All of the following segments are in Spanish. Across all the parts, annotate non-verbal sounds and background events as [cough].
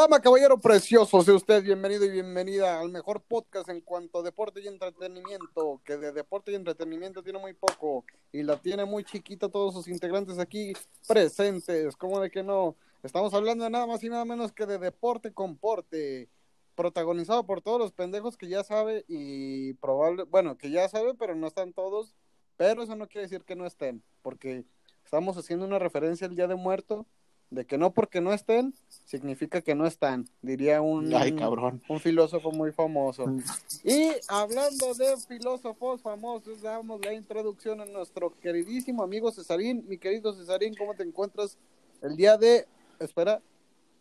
Dama, caballero precioso, sea usted bienvenido y bienvenida al mejor podcast en cuanto a deporte y entretenimiento, que de deporte y entretenimiento tiene muy poco y la tiene muy chiquita todos sus integrantes aquí presentes, como de que no? Estamos hablando de nada más y nada menos que de deporte con porte, protagonizado por todos los pendejos que ya sabe y probable, bueno, que ya sabe, pero no están todos, pero eso no quiere decir que no estén, porque estamos haciendo una referencia al Día de Muerto de que no porque no estén, significa que no están, diría un, un filósofo muy famoso. Y hablando de filósofos famosos, damos la introducción a nuestro queridísimo amigo Cesarín. Mi querido Cesarín, ¿cómo te encuentras el día de, espera,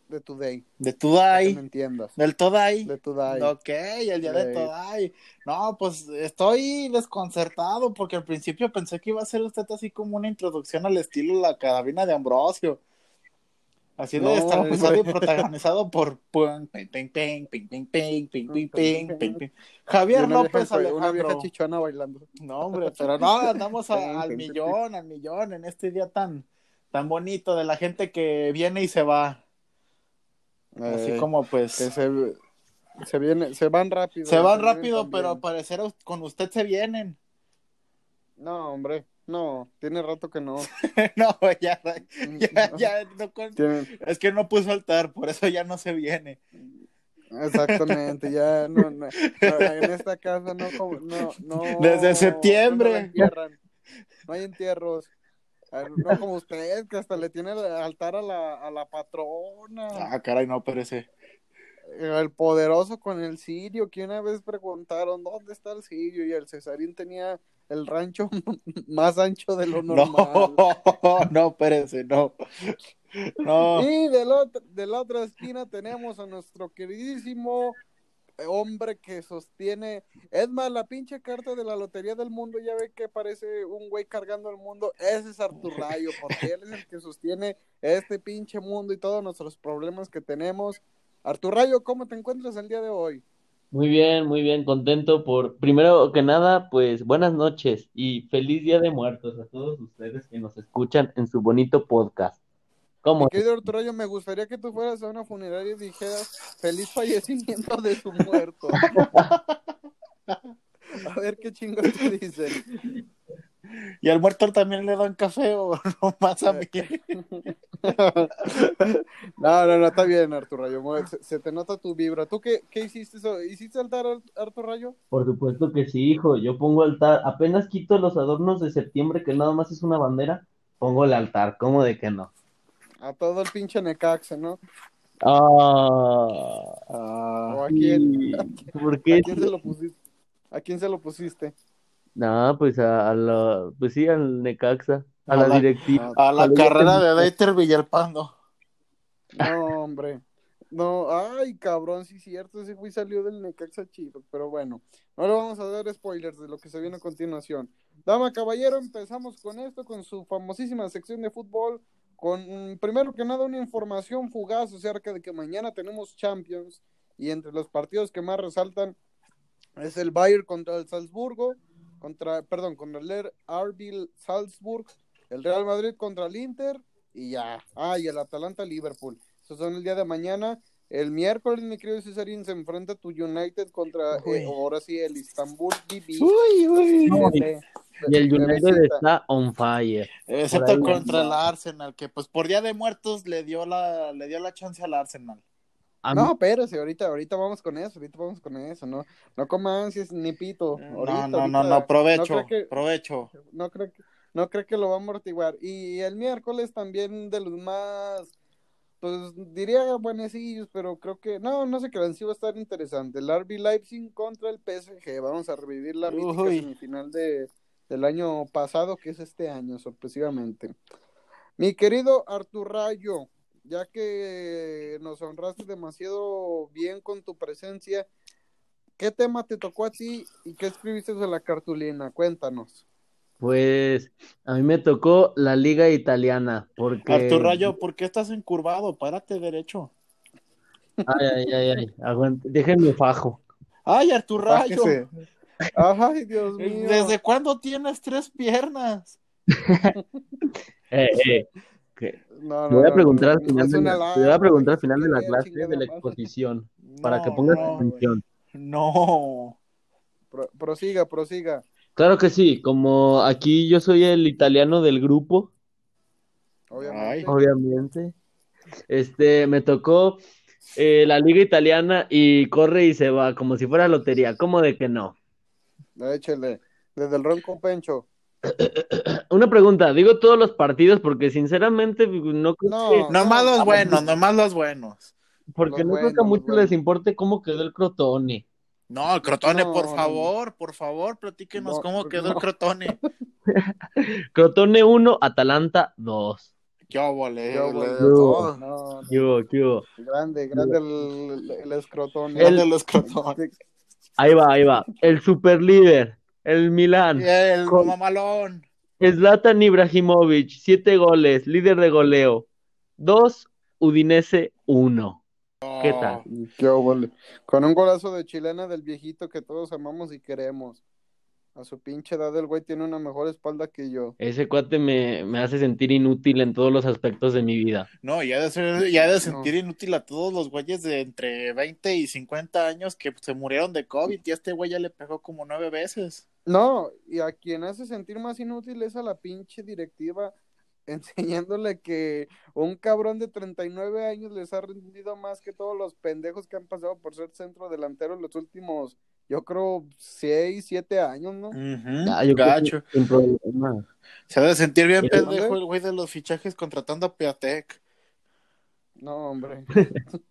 de Today? De Today. me entiendas. Del Today. De Today. Ok, el día de Today. No, pues estoy desconcertado porque al principio pensé que iba a ser usted así como una introducción al estilo La Carabina de Ambrosio Debe estar episodio protagonizado por Javier López Alejandro. Una vieja chichona bailando. No, hombre, pero no, andamos al millón, al millón en este día tan, tan bonito de la gente que viene y se va. Así como pues. se, se, viene, se van rápido. Se van rápido, pero al parecer con usted se vienen. No, hombre. No, tiene rato que no. [laughs] no, ya, ya, ya, no es que no puso altar, por eso ya no se viene. Exactamente, ya no, no, en esta casa no, no, no Desde septiembre. No, hay entierros. No como usted, que hasta le tiene altar a la, a la patrona. Ah, caray, no, pero ese. El poderoso con el sirio, que una vez preguntaron, ¿dónde está el sirio? Y el Cesarín tenía el rancho [laughs] más ancho de lo normal. No, [laughs] no, espérense, no. no. Y de la, de la otra esquina tenemos a nuestro queridísimo hombre que sostiene, es más, la pinche carta de la Lotería del Mundo, ya ve que parece un güey cargando el mundo, ese es Artur Rayo, porque él es el que sostiene este pinche mundo y todos nuestros problemas que tenemos. Artur Rayo, ¿cómo te encuentras el día de hoy? Muy bien, muy bien, contento por, primero que nada, pues buenas noches y feliz Día de Muertos a todos ustedes que nos escuchan en su bonito podcast. ¿Cómo? querido Arturo, me gustaría que tú fueras a una funeraria y dijeras feliz fallecimiento de su muerto. [laughs] a ver qué chingos te dicen. ¿Y al muerto también le dan café o [laughs] no más a mí? [laughs] no, no, no, está bien, Arturo Rayo. Se, te nota tu vibra. ¿Tú qué, qué hiciste? ¿Hiciste altar, Arturo Rayo? Por supuesto que sí, hijo. Yo pongo altar. Apenas quito los adornos de septiembre, que nada más es una bandera, pongo el altar. ¿Cómo de que no? A todo el pinche Necaxe, ¿no? Ah. ¿O a quién? ¿Por qué? ¿A quién se lo pusiste? ¿A quién se lo pusiste? No, pues a, la, pues sí, al Necaxa, a, la, directiva. A la carrera de Deiter Villalpando. [laughs] No, hombre. No, ay, cabrón, sí es cierto, ese güey salió del Necaxa chido, pero bueno, no le vamos a dar spoilers de lo que se viene a continuación. Dama Caballero, empezamos con esto, con su famosísima sección de fútbol, con primero que nada una información fugaz acerca de que mañana tenemos Champions y entre los partidos que más resaltan es el Bayern contra el Salzburgo, contra, perdón, contra el RB Salzburg, el Real Madrid contra el Inter y ya. Ah, y el Atalanta Liverpool. Esos son el día de mañana. El miércoles, mi querido Cesarín, se enfrenta tu United contra, eh, ahora sí, el Istanbul BB. Uy, uy. y el United está on fire. Excepto contra el Arsenal, que pues por Día de Muertos le dio la, le dio la chance al Arsenal. No, espérate, ahorita, ahorita vamos con eso, ahorita vamos con eso, no, no coma ansias ni pito. no, no, no, no, provecho, provecho. No creo que, no creo que lo va a amortiguar. Y el miércoles también de los más, pues diría buenecillos, pero creo que, no, no sé qué, sí va a estar interesante. El RB Leipzig contra el PSG, vamos a revivir la mítica semifinal de, del año pasado, que es este año, sorpresivamente. Mi querido Artur Rayo, ya que nos honraste demasiado bien con tu presencia, ¿qué tema te tocó a ti y qué escribiste en la cartulina? Cuéntanos. Pues a mí me tocó la liga italiana, porque... Artur Rayo, ¿por qué estás encurvado? Párate derecho. Ay, ay, ay, ay, aguante, déjenme fajo. Ay, Artur Rayo. Ay, Dios mío. ¿Desde cuándo tienes tres piernas? [laughs] eh, eh Voy a preguntar al final de la, voy a preguntar al final de la clase de la exposición para que pongas atención. No. Pro- prosiga, prosiga. Claro que sí, como aquí yo soy el italiano del grupo, obviamente. Este, me tocó eh, la liga italiana y corre y se va, como si fuera lotería. ¿Cómo de que no? Échele. Desde el ronco pencho. [coughs] Una pregunta, digo todos los partidos porque sinceramente no creo No, que, Nomás no, los no, buenos, nomás los buenos. porque los no creo que a buenos, muchos buenos. les importe cómo quedó el Crotone. No, el Crotone, No, por favor, por favor, platíquenos No, cómo quedó el. Crotone. [laughs] Crotone 1, Atalanta 2. Qué óvole, Qué óvole. le- Yo. todo. No, ¿Qué hubo, qué hubo? grande, grande el, el escrotón. El- de los Crotones. Ahí va, ahí va. El super líder, el Milán. El Con- mamalón. Zlatan Ibrahimovic, 7 goles, líder de goleo. 2, Udinese 1. ¿Qué tal? Qué óvole. Con un golazo de chilena del viejito que todos amamos y queremos. A su pinche edad el güey tiene una mejor espalda que yo. Ese cuate me, me hace sentir inútil en todos los aspectos de mi vida. No, ya de ser, ya de sentir inútil a todos los güeyes de entre 20 y 50 años que se murieron de COVID y a este güey ya le pegó como nueve veces. No, y a quien hace sentir más inútil es a la pinche directiva [laughs] enseñándole que un cabrón de 39 años les ha rendido más que todos los pendejos que han pasado por ser centro delantero en los últimos, yo creo, 6, 7 años, ¿no? Ah, yo creo que Gacho. sin problema. Se ha de sentir bien ¿Y pendejo el güey de los fichajes contratando a Piatek. No, hombre. [laughs]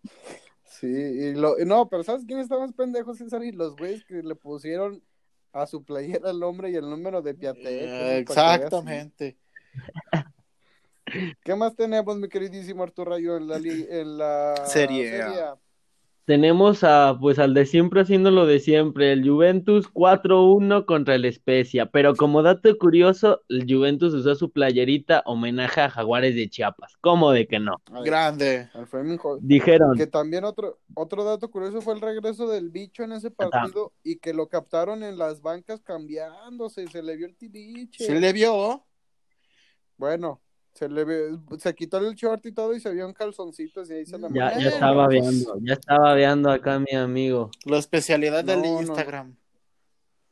Sí, y lo, no, pero ¿sabes quién está más pendejo, César? Y los güeyes que le pusieron a su playera el nombre y el número de Piatek. Eh, exactamente. ¿Qué más tenemos, mi queridísimo Arturo Rayo, en la, li- en la Serie A. Tenemos a, pues, al de siempre haciendo lo de siempre, el Juventus 4-1 contra el Spezia. Pero como dato curioso, el Juventus usó su playerita homenaje a Jaguares de Chiapas. ¿Cómo de que no? Grande. Dijeron, Que también otro, otro dato curioso fue el regreso del bicho en ese partido y que lo captaron en las bancas cambiándose, se le vio el tiliche. Se le vio. Bueno, se le se quitó el short y todo y se vio en calzoncitos y ahí se la ya, ya estaba veando, ya estaba veando acá mi amigo. La especialidad del No, no. Instagram.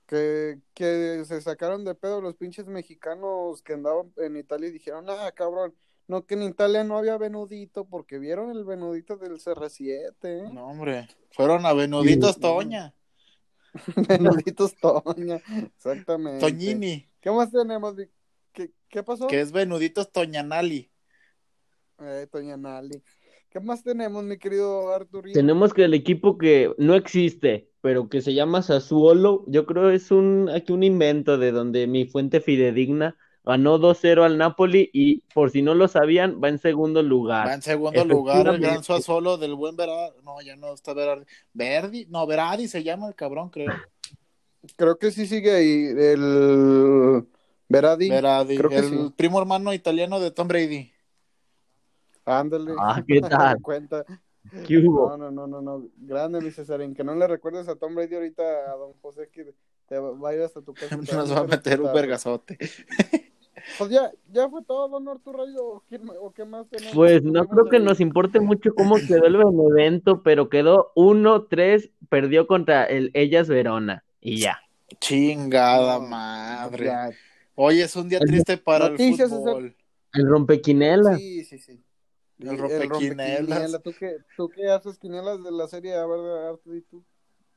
Que, que se sacaron de pedo los pinches mexicanos que andaban en Italia y dijeron, ah, cabrón, no, que en Italia no había venudito porque vieron el venudito del CR7, ¿eh? No, hombre. Fueron a Benuditos Sí. Toña. [laughs] Venuditos Toña, exactamente. Toñini. ¿Qué más tenemos? Vic? ¿Qué, qué pasó? Que es Benuditos Toñanali. Eh, Toña Nali. ¿Qué más tenemos, mi querido Arturito? Tenemos que el equipo que no existe, pero que se llama Sassuolo, yo creo es un, aquí un invento de donde mi fuente fidedigna ganó 2-0 al Napoli y por si no lo sabían, va en segundo lugar. Va en segundo lugar el gran. Suazolo del buen Verardi. No, ya no está Verardi. Verdi. No, Verardi se llama el cabrón, creo. Creo que sí sigue ahí el Veradi. Creo que el sí. primo hermano italiano de Tom Brady. Ándale. Ah, [laughs] ¿qué tal? cuenta. ¿Qué hubo? No, no, no, no, no. Grande, mi Cesarín. Que no le recuerdes a Tom Brady ahorita a don José que te va a ir hasta tu casa. te [laughs] Nos va a meter un vergazote. [laughs] Pues ya, ya fue todo, don Arturo Rayo. ¿O qué, o qué más tenemos? Pues no creo que nos importe mucho cómo quedó el evento, pero quedó 1-3, perdió contra el Ellas Verona y ya. Chingada madre. ya. Hoy es un día triste para Noticias, el fútbol. El rompequinelas. Sí, sí, sí. El El rompequinelas. rompequiniela. ¿Tú qué, ¿Tú qué haces quinielas de la serie? A ver, ¿y tú?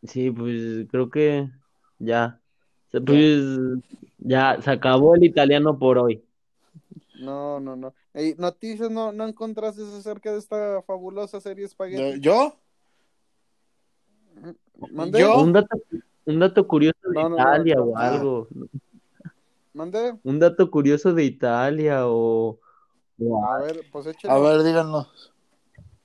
Sí, pues creo que ya. Pues ya se acabó el italiano por hoy. No, no, no. Ey, noticias no, no encontraste acerca de esta fabulosa serie Spaghetti. ¿Yo? ¿Mandé? Yo- Un dato, un dato curioso de No, no, no, Italia no. o algo. ¿Mandé? Un dato curioso de Italia o... o A ver, pues échale. A ver, díganlo.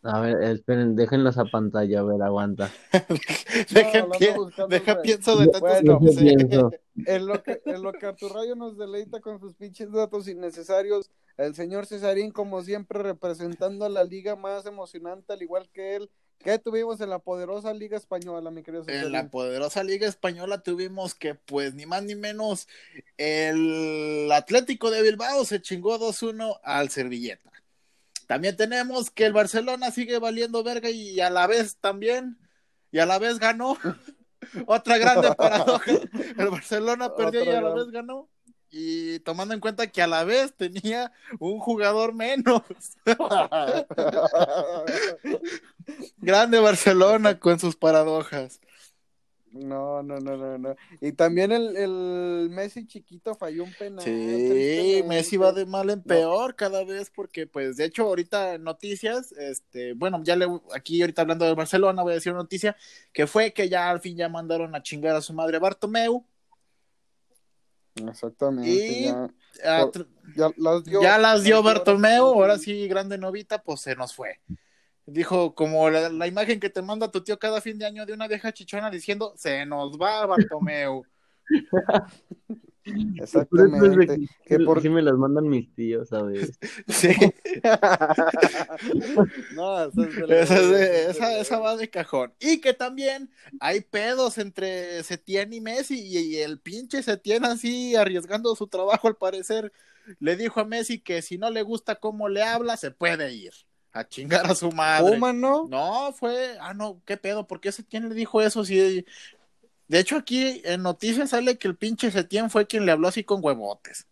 A ver, esperen, déjenlos a pantalla, a ver, aguanta. [laughs] Deja, ando pie- deja pienso de tantos Bueno, pienso, [laughs] En lo que, en lo que Arturrayo nos deleita con sus pinches datos innecesarios, el señor Cesarín, como siempre, representando a la liga más emocionante, al igual que él, que tuvimos en la poderosa Liga Española, mi querido En la poderosa Liga Española tuvimos que, pues, ni más ni menos, el Atlético de Bilbao se chingó 2-1 al Servilleta. También tenemos que el Barcelona sigue valiendo verga y a la vez también, y a la vez ganó. [laughs] Otra grande [laughs] paradoja. El Barcelona perdió y a la vez ganó. Y tomando en cuenta que a la vez tenía un jugador menos. [laughs] grande Barcelona con sus paradojas. No, no, no, no, no. Y también el, el Messi chiquito falló un penal. Sí, Messi va de mal en peor cada vez porque, pues, de hecho, ahorita noticias, este, bueno, ya le, aquí ahorita hablando de Barcelona, voy a decir una noticia, que fue que ya al fin ya mandaron a chingar a su madre Bartomeu. Exactamente. Y ya, ya, las dio, ya las dio Bartomeu, ahora sí, grande novita, pues se nos fue. Dijo, como la, la, imagen que te manda tu tío cada fin de año de una vieja chichona diciendo, se nos va Bartomeu. [laughs] Exactamente. Que por... Sí me las mandan mis tíos, ¿sabes? [laughs] Sí. [laughs] no, esa, es esa, esa, va de cajón. Y que también hay pedos entre Setién y Messi y, y el pinche Setién así arriesgando su trabajo al parecer. Le dijo a Messi que si no le gusta cómo le habla, se puede ir a chingar a su madre. ¿Cómo, no? No, fue, ah, no, qué pedo, ¿por qué quién le dijo eso? Si, de hecho, aquí en noticias sale que el pinche Setién fue quien le habló así con huevotes.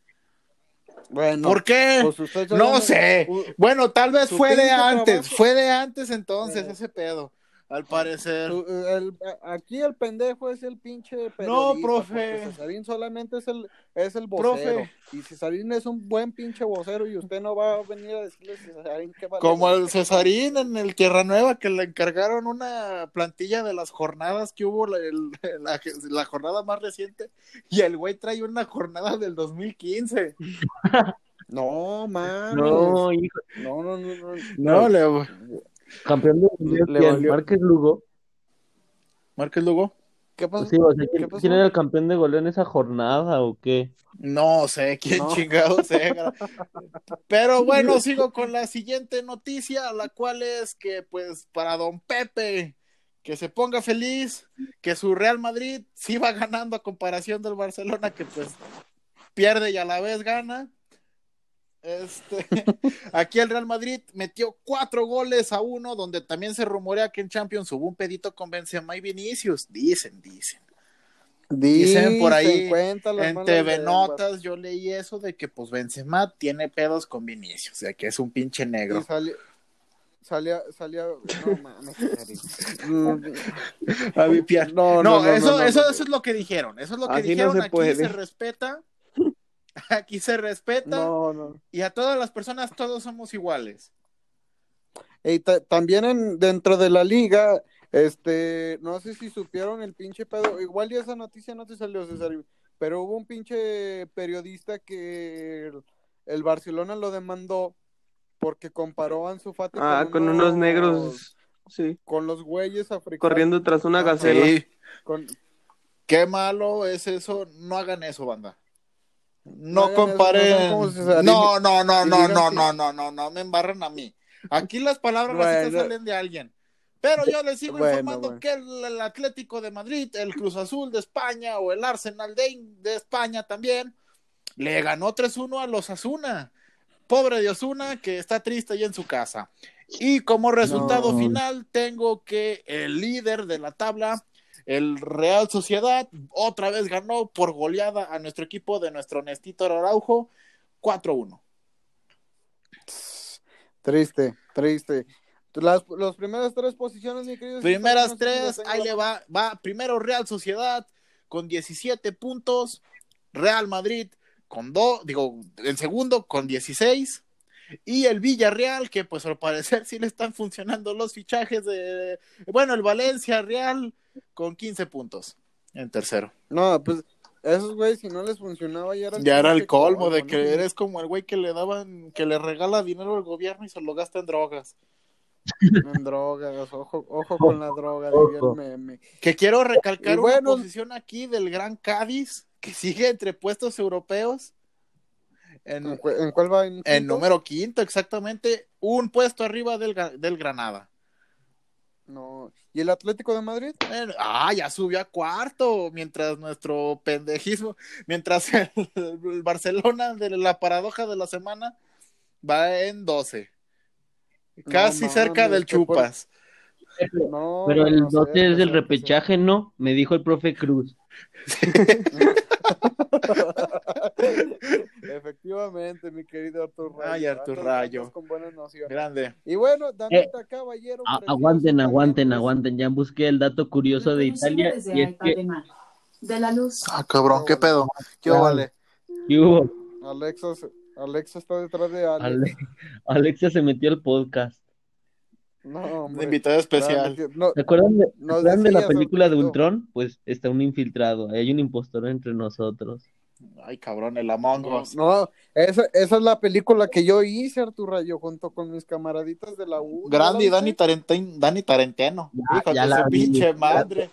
Bueno, ¿por qué? Pues no sé. bueno, tal vez fue de antes, fue de antes entonces eh. ese pedo. Al parecer. El, aquí el pendejo es el pinche No, profe. Cesarín solamente es el, es el vocero. Profe. Y Cesarín es un buen pinche vocero y usted no va a venir a decirle a Cesarín que vale Como el Cesarín en el Tierra Nueva que le encargaron una plantilla de las jornadas que hubo, la, [laughs] la, la jornada más reciente. Y el güey trae una jornada del 2015. [laughs] No, man. No, hijo. No, no, no. No, no le Campeón de goleo, Márquez Lugo. ¿Márquez Lugo? ¿Qué pasó? Sí, o sea, ¿quién, ¿quién, era el campeón de goleo en esa jornada o qué? No sé quién no. chingado sea. [laughs] Pero bueno, sigo con la siguiente noticia, la cual es que, pues, para don Pepe, que se ponga feliz, que su Real Madrid sí va ganando a comparación del Barcelona, que pues pierde y a la vez gana. Este, [laughs] aquí el Real Madrid metió cuatro goles a uno, donde también se rumorea que en Champions hubo un pedito con Benzema y Vinicius. Dicen, dicen. Dicen por ahí en TV Notas, yo leí eso de que pues Benzema tiene pedos con Vinicius, o sea que es un pinche negro. Salió, salía, salía, no mames. [laughs] no, no, no, eso, eso, eso es lo que dijeron, eso es lo que Así dijeron, se aquí puede. se respeta [laughs] Aquí se respeta no, no. y a todas las personas todos somos iguales. Y también en, dentro de la liga, este, no sé si supieron el pinche pedo, igual ya esa noticia no te salió, César, pero hubo un pinche periodista que el, el Barcelona lo demandó porque comparó a Ansu Fati ah, con, unos, unos, negros, sí. Con los güeyes africanos. Corriendo tras una gacela. Sí. Con... Qué malo es eso, no hagan eso, banda. No, comparen. No, no, no, no, no, no, no, no, no, me embarran a mí. Aquí las palabras bueno. salen de alguien. Pero yo les sigo bueno, informando bueno. que el, el, Atlético de Madrid, el Cruz Azul de España o el Arsenal de, de España también le ganó 3-1 a los Asuna. Pobre de Osuna que está triste ahí en su casa. Y como resultado no. final, tengo que el líder de la tabla, el Real Sociedad otra vez ganó por goleada a nuestro equipo de nuestro Nestito Araujo 4-1. Triste, triste. Las, primeras tres posiciones, mi querido. Primeras tres, ahí le va, va primero Real Sociedad con 17 puntos, Real Madrid con dos, digo, en segundo con 16, y el Villarreal, que pues al parecer sí le están funcionando los fichajes de, bueno, el Valencia Real con 15 puntos en tercero. No, pues esos güeyes si no les funcionaba ya era el, ya era el colmo de que ¿no? eres como el güey que le daban, que le regala dinero al gobierno y se lo gasta en drogas. En drogas, ojo, ojo con la droga, meme. Que quiero recalcar bueno, una posición aquí del Gran Cádiz, que sigue entre puestos europeos. En, ¿En cuál va? En, en, número quinto, exactamente. Un puesto arriba del, del Granada. No. ¿Y el Atlético de Madrid? Ah, ya subió a cuarto, mientras nuestro pendejismo, mientras el, el Barcelona de la paradoja de la semana va en 12. Casi No cerca del chupas. No, Pero el no sé, 12 es no del repechaje, ¿no? Me dijo el profe Cruz. [laughs] [laughs] Efectivamente, mi querido Artur Rayo. Ay, Artur Rayo. andas con buenas nociones. Grande. Y bueno, Danita Caballero. A- precioso, aguanten, aguanten, aguanten. Ya busqué el dato curioso de Italia y es que De la luz. Ah, cabrón, ¿qué pedo? ¿Qué vale? ¿qué hubo? Alexa, Alexa está detrás de Alex. Ale- [laughs] Alexia se metió al podcast. No, [laughs] Un hombre. invitado especial. No, ¿Se acuerdan de, ¿se Nos acuerdan de la película de. Ultron? Pues está un infiltrado, hay un impostor entre nosotros. Ay, cabrón, el Among no, Us. no, esa, esa es la película que yo hice, Artur Rayo, junto con mis camaraditas de la U. Grande y ¿Ya la Dani? Tarenten- Dani Tarenteno. Ya- Hijo ya de la su vi. pinche madre.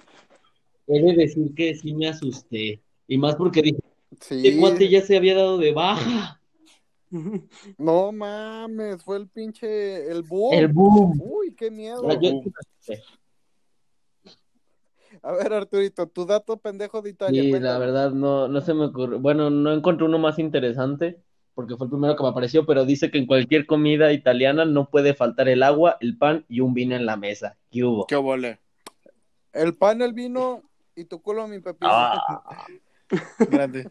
He de decir que sí me asusté. Y más porque dije, Sí. este cuate ya se había dado de baja. [laughs] No mames, fue el pinche, el boom. El boom. Uy, qué miedo. A ver, Arturito, tu dato pendejo de Italia. Sí, la verdad no, no se me ocurrió. Bueno, no encontré uno más interesante porque fue el primero que me apareció, pero dice que en cualquier comida italiana no puede faltar el agua, el pan y un vino en la mesa. ¿Qué hubo? ¿Qué vole? El pan, el vino y tu culo, mi pepino. Ah, [laughs] Grande.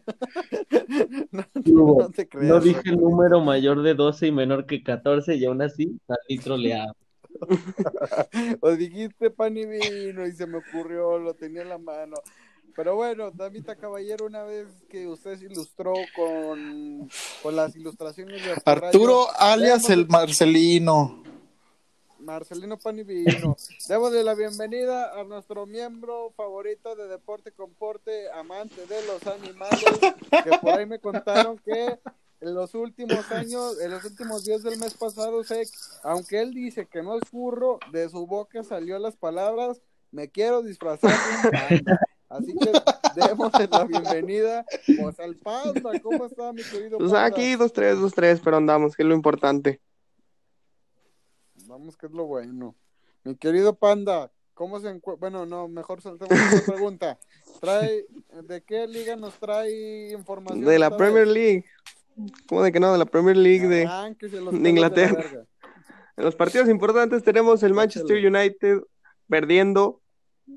[laughs] no, no te creas. No dije el número mayor de 12 y menor que 14 y aún así salí troleado. [laughs] O dijiste pan y vino y se me ocurrió, lo tenía en la mano. Pero bueno, Damita Caballero, una vez que usted se ilustró con, con las ilustraciones de Artur Arturo Rayo, alias el Marcelino. Marcelino Pan y Vino. Démosle la bienvenida a nuestro miembro favorito de Deporte Comporte, amante de los animales, que por ahí me contaron que en los últimos años, en los últimos días del mes pasado, sé, aunque él dice que no es furro, de su boca salió las palabras, me quiero disfrazar de un panda. Así que démosle la bienvenida pues, al panda. ¿Cómo está mi querido Pues panda? aquí, dos, tres, dos, tres, pero andamos, que es lo importante. Vamos, que es lo bueno. Mi querido Panda, ¿cómo se encuentra? Bueno, no, mejor saltemos esta [laughs] pregunta. Trae, ¿De qué liga nos trae información? De la Premier vez? League. ¿Cómo de que no? De la Premier League de... Los de Inglaterra. la. En los partidos importantes tenemos el Manchester United perdiendo.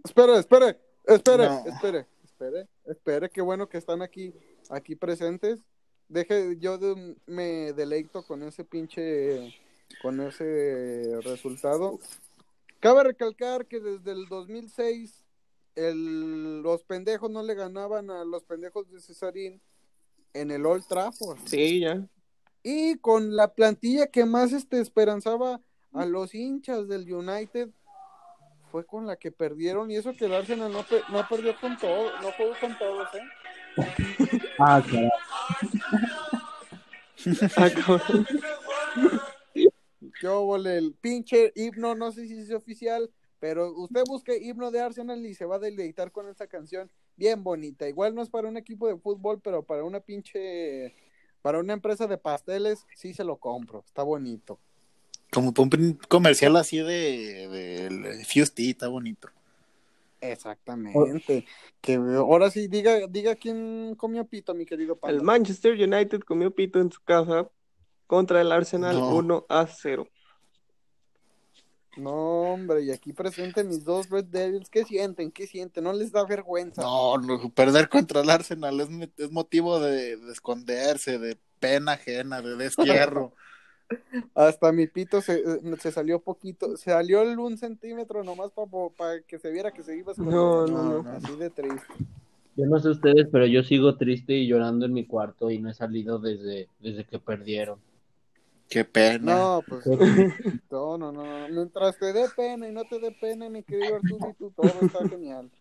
Espere, espere, espere, No. espere, espere, espere, qué bueno que están aquí, aquí presentes. Deje, yo de- me deleito con ese pinche, con ese resultado. Cabe recalcar que desde el 2006 el, los pendejos no le ganaban a los pendejos de Cesarín en el Old Trafford. Sí, ya. Y con la plantilla que más este, esperanzaba a los hinchas del United fue con la que perdieron. Y eso que el Arsenal no, pe- no perdió con todo, no jugó con todos, ¿eh? Ah, caray. [laughs] Ah, cabrón. ¿Qué óvole? el pinche himno, no sé si es oficial, pero usted busque himno de Arsenal y se va a deleitar con esta canción bien bonita. Igual no es para un equipo de fútbol, pero para una pinche, para una empresa de pasteles, sí se lo compro. Está bonito. Como para un comercial así de, de, de Fusty, está bonito. Exactamente. Que ahora sí, diga, diga quién comió pito, mi querido Panda. El Manchester United comió pito en su casa contra el Arsenal No. 1 a 0. No, hombre, y aquí presenten mis dos Red Devils. ¿Qué sienten? ¿Qué sienten? ¿No les da vergüenza? No, no, perder contra el Arsenal es, mo- es motivo de, de esconderse, de pena ajena, de destierro. [laughs] Hasta mi pito se, se salió poquito, se salió el un centímetro nomás para que se viera que se iba a esconder. No, no, no. Así de triste. Yo no sé ustedes, pero yo sigo triste y llorando en mi cuarto y no he salido desde, desde que perdieron. Qué pena. No, pues no, no, no, no. Mientras te dé pena y no te dé pena, mi querido Arturito, todo está genial.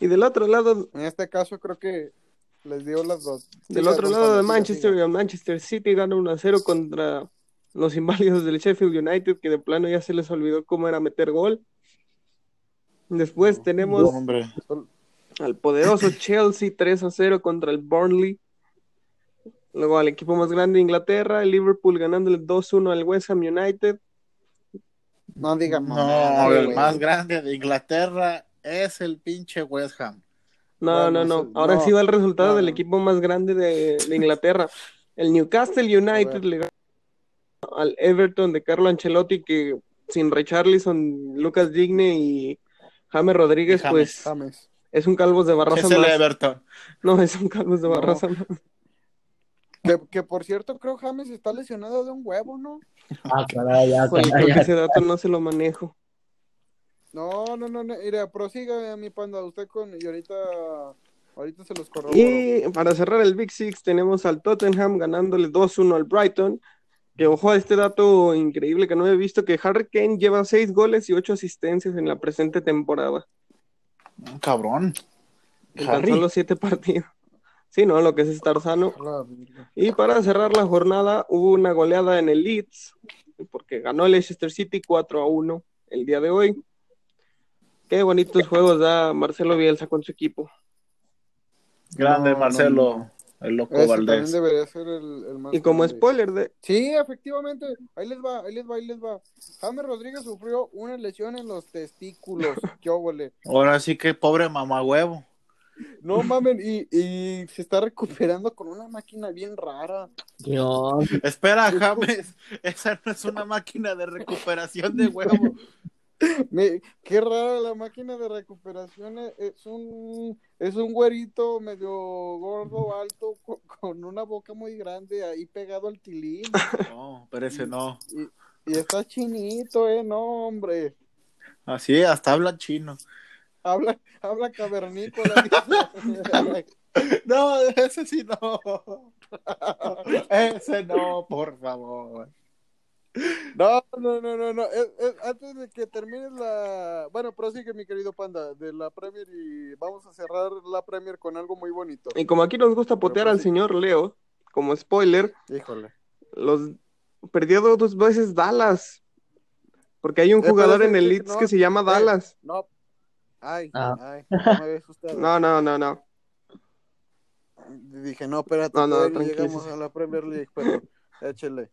Y del otro lado, En este caso creo que les dio las dos. del otro lado de Manchester, el Manchester City gana 1 a 0 contra los inválidos del Sheffield United, que de plano ya se les olvidó cómo era meter gol. Después tenemos No, al poderoso Chelsea 3 a 0 contra el Burnley. Luego al equipo más grande de Inglaterra, el Liverpool ganándole 2-1 al West Ham United. No diga No, el güey. más grande de Inglaterra es el pinche West Ham. No, Bueno, no, no. Ahora no, sí va el resultado no, del no. equipo más grande de, de Inglaterra. El Newcastle United le gana al Everton de Carlo Ancelotti, que sin Richarlison, Lucas Digne y James Rodríguez, Y James, pues James. es un calvos de Barraza Es el más. Everton. No, es un calvos de No. Barraza más. Que, que por cierto, creo James está lesionado de un huevo, ¿no? Ah, caray, ya, caray, creo que ya. ese dato no se lo manejo. No, no, no, no. Mira, prosiga mi panda, usted con. Y ahorita. Ahorita se los corroboro. Y para cerrar el Big Six tenemos al Tottenham ganándole 2-1 al Brighton. Que ojo a este dato increíble que no he visto, que Harry Kane lleva 6 goles y 8 asistencias en la presente temporada. Cabrón. En tan Harry. solo 7 partidos. Sí, ¿no? Lo que es estar sano. Y para cerrar la jornada hubo una goleada en el Leeds, porque ganó el Leicester City 4 a 1 el día de hoy. Qué bonitos juegos da Marcelo Bielsa con su equipo. Grande No, no, Marcelo, el loco Ese también Valdés. debería ser el, el más Y como grande. spoiler de... Sí, efectivamente. Ahí les va, ahí les va, ahí les va. James Rodríguez sufrió una lesión en los testículos. [laughs] Qué óvole. Ahora sí que pobre mamá huevo. No mamen, y, y se está recuperando con una máquina bien rara. Dios. Espera, James, esa no es una máquina de recuperación de huevo. [laughs] Me- qué rara la máquina de recuperación. eh, Es un, es un güerito medio gordo, alto, con, con una boca muy grande ahí pegado al tilín. [laughs] No, pero ese no. Y está chinito, eh, no, hombre. Así, hasta habla chino. Habla, habla cavernícola. [laughs] No, ese sí no. Ese no, por favor. No, no, no, no, no. Es- es- antes de que termines la. Bueno, prosigue, mi querido panda, de la Premier y vamos a cerrar la Premier con algo muy bonito. Y como aquí nos gusta potear al sí. señor Leo, como spoiler, Híjole. los perdió dos veces Dallas. Porque hay un Eh, jugador en el que- Leeds no, que se llama eh, Dallas. No. Ay, Ah. ay, ya me había asustado. No, no, no, no. Dije, no, espérate, No, no, no llegamos a la Premier League, pero échele.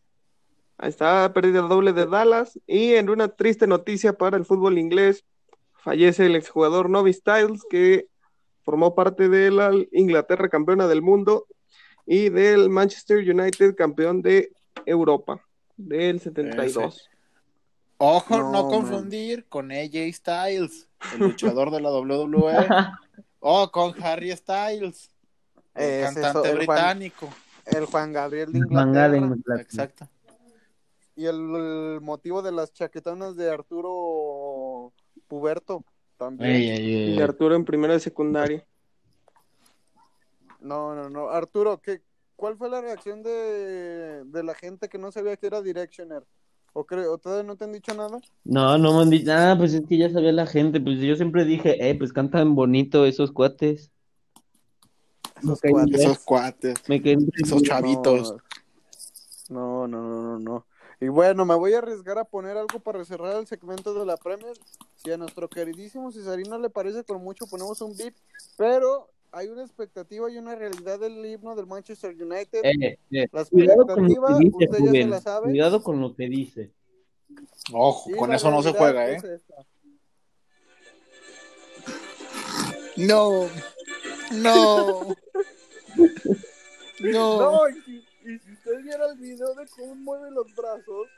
Ahí está, pérdida doble de Dallas. Y en una triste noticia para el fútbol inglés, fallece el exjugador Novi Styles, que formó parte de la Inglaterra campeona del mundo y del Manchester United campeón de Europa del 72. Ojo, No, no, man. confundir con AJ Styles, el luchador de la WWE. [laughs] O con Harry Styles, el Ese cantante es el Juan- británico. El Juan Gabriel de Inglaterra. Inglaterra. Exacto. Y el, el motivo de las chaquetonas de Arturo Puberto también. Ey, ey, ey. Y Arturo en primera de secundaria. No, no, no. Arturo, ¿qué, ¿cuál fue la reacción de, de la gente que no sabía que era Directioner? ¿O, cre- ¿O todavía no te han dicho nada? No, no me han dicho. Ah, pues es que ya sabía la gente. Pues yo siempre dije, eh, pues cantan bonito esos cuates. Esos Me cuates. bien, Esos cuates. me caen Esos bien. chavitos. No, no, no, no, no. Y bueno, me voy a arriesgar a poner algo para cerrar el segmento de la Premier. Si a nuestro queridísimo Cesarino le parece con mucho, ponemos un beat. Pero hay una expectativa y una realidad del himno del Manchester United. Eh, eh, La Cuidado con lo expectativa, que dice, usted ya se Rubén. la sabe. Cuidado con lo que dice. Ojo, Y con eso no se juega, ¿eh? No. No. No. [laughs] No, y si usted viera el video de cómo mueve los brazos.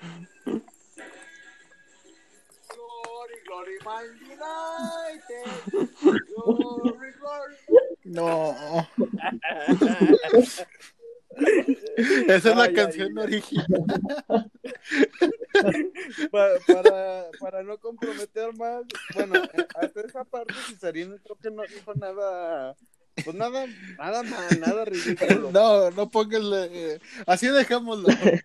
Glory, glory, Man United. Glory, glory. No. [laughs] Esa es la Ay, canción ay, original. Pa- para, para no comprometer más, bueno, eh, hasta esa parte Cesarino creo que no dijo nada, pues nada, nada mal, nada ridículo. No, no póngale. Así dejémoslo. Así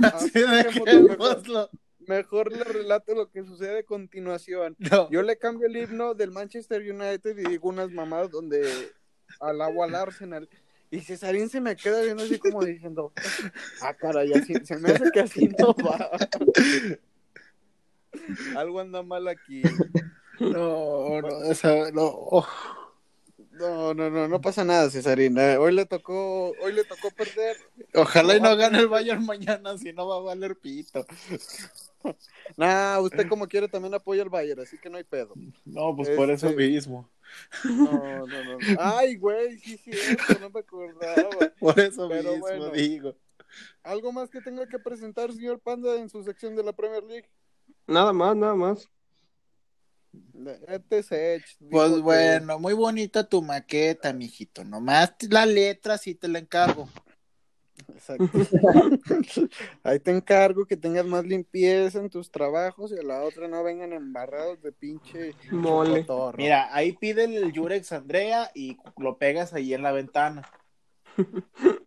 Así dejémoslo, dejémoslo. Mejor le relato lo que sucede a continuación. No. Yo le cambio el himno del Manchester United y digo unas mamadas donde alabo al Arsenal. Y Cesarín se me queda viendo así como diciendo, ah, caray, así, se me hace que así no va. Algo anda mal aquí. No, no, no. No, no, no, no pasa nada, Cesarín. Eh, Hoy le tocó, hoy le tocó perder. Ojalá y no gane el Bayern mañana, si no va a valer pito. [laughs] Nah, usted como quiere también apoya al Bayern, así que no hay pedo. No, pues por eso Este- mismo. No, no, no. Ay, güey, sí, sí, eso no me acordaba. [laughs] Por eso Pero mismo bueno. digo. ¿Algo más que tenga que presentar, señor Panda, en su sección de la Premier League? Nada más, nada más. Este dijo Pues que- bueno, muy bonita tu maqueta, mijito. Nomás la letra sí te la encargo. Exacto. [laughs] [laughs] Ahí te encargo que tengas más limpieza en tus trabajos y a la otra no vengan embarrados de pinche Mole. chocotorro. Mira, ahí pide el Yurex Andrea y lo pegas ahí en la ventana. [laughs]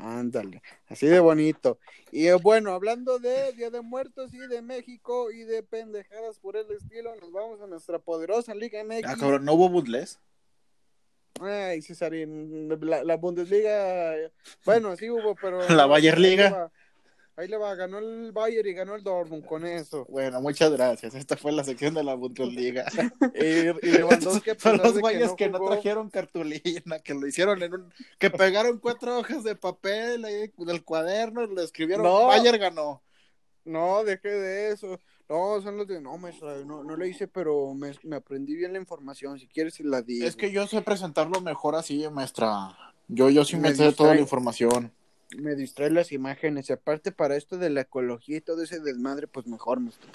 Ándale, así de bonito. Y eh, bueno, hablando de Día de Muertos y de México y de pendejadas por el estilo, nos vamos a nuestra poderosa Liga MX. Ah, cabrón, ¿no hubo Bundles? Ay, Cesarín, la, la Bundesliga, bueno, sí hubo, pero... [laughs] La Bayer Liga. Ahí le, va, ahí le va, ganó el Bayern y ganó el Dortmund con eso. Bueno, muchas gracias. Esta fue la sección de la Bundesliga. [laughs] Y, y Lewandowski, [laughs] los güeyes que no trajeron cartulina, que lo hicieron en un... Que pegaron cuatro hojas de papel ahí del cuaderno lo escribieron. No. Bayer ganó. No, dejé de eso. No, son los de, no, maestra, no, no le hice, pero me, me aprendí bien la información. Si quieres, si la digo. Es que yo sé presentarlo mejor así, maestra. Yo, yo sí me, Me sé toda la información. me distrae las imágenes. Y aparte, para esto de la ecología y todo ese desmadre, pues mejor, maestro.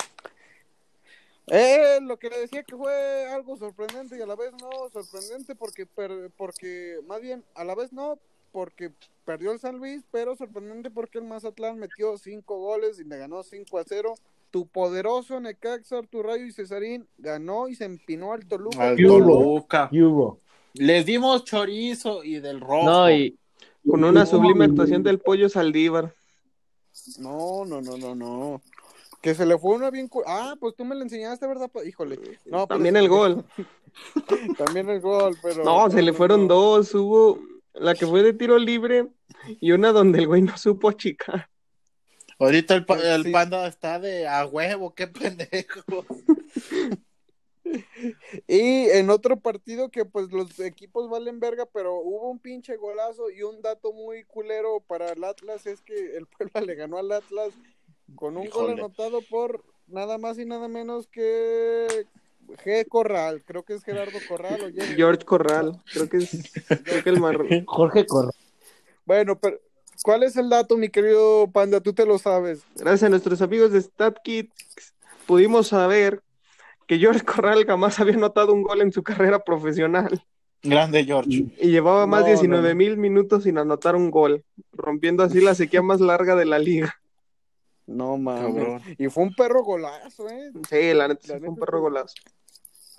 Eh, lo que le decía que fue algo sorprendente y a la vez no sorprendente porque, per- porque más bien, a la vez no, porque perdió el San Luis, pero sorprendente porque el Mazatlán metió cinco goles y le ganó 5 a 0. Tu poderoso Necaxa, Artur Rayo y Cesarín ganó y se empinó al Toluca. Les dimos chorizo y del rojo. No, y. Con una sublime actuación del pollo Saldívar. No, no, no, no, no. Que se le fue una bien. Ah, pues tú me la enseñaste, ¿verdad? Híjole. No, pero También el gol. [laughs] También el gol, pero. No, se le fueron dos. Hubo la que fue de tiro libre y una donde el güey no supo achicar. Ahorita el, pa- Pues el sí. panda está de a huevo, qué pendejo. [laughs] Y en otro partido que pues los equipos valen verga, pero hubo un pinche golazo y un dato muy culero para el Atlas es que el Puebla le ganó al Atlas con un gol anotado por nada más y nada menos que G. Corral, creo que es Gerardo Corral o. George Corral. Creo que es creo que el mar... [laughs] Jorge Corral. Bueno, pero ¿cuál es el dato, mi querido Panda? Tú te lo sabes. Gracias a nuestros amigos de StatKids pudimos saber que George Corral jamás había anotado un gol en su carrera profesional Grande George. y llevaba más No, de 19 no, no. mil minutos sin anotar un gol, rompiendo así la sequía más larga de la liga. No mames. Cabrón. Y fue un perro golazo, ¿eh? Sí, la neta sí La fue un neta perro golazo.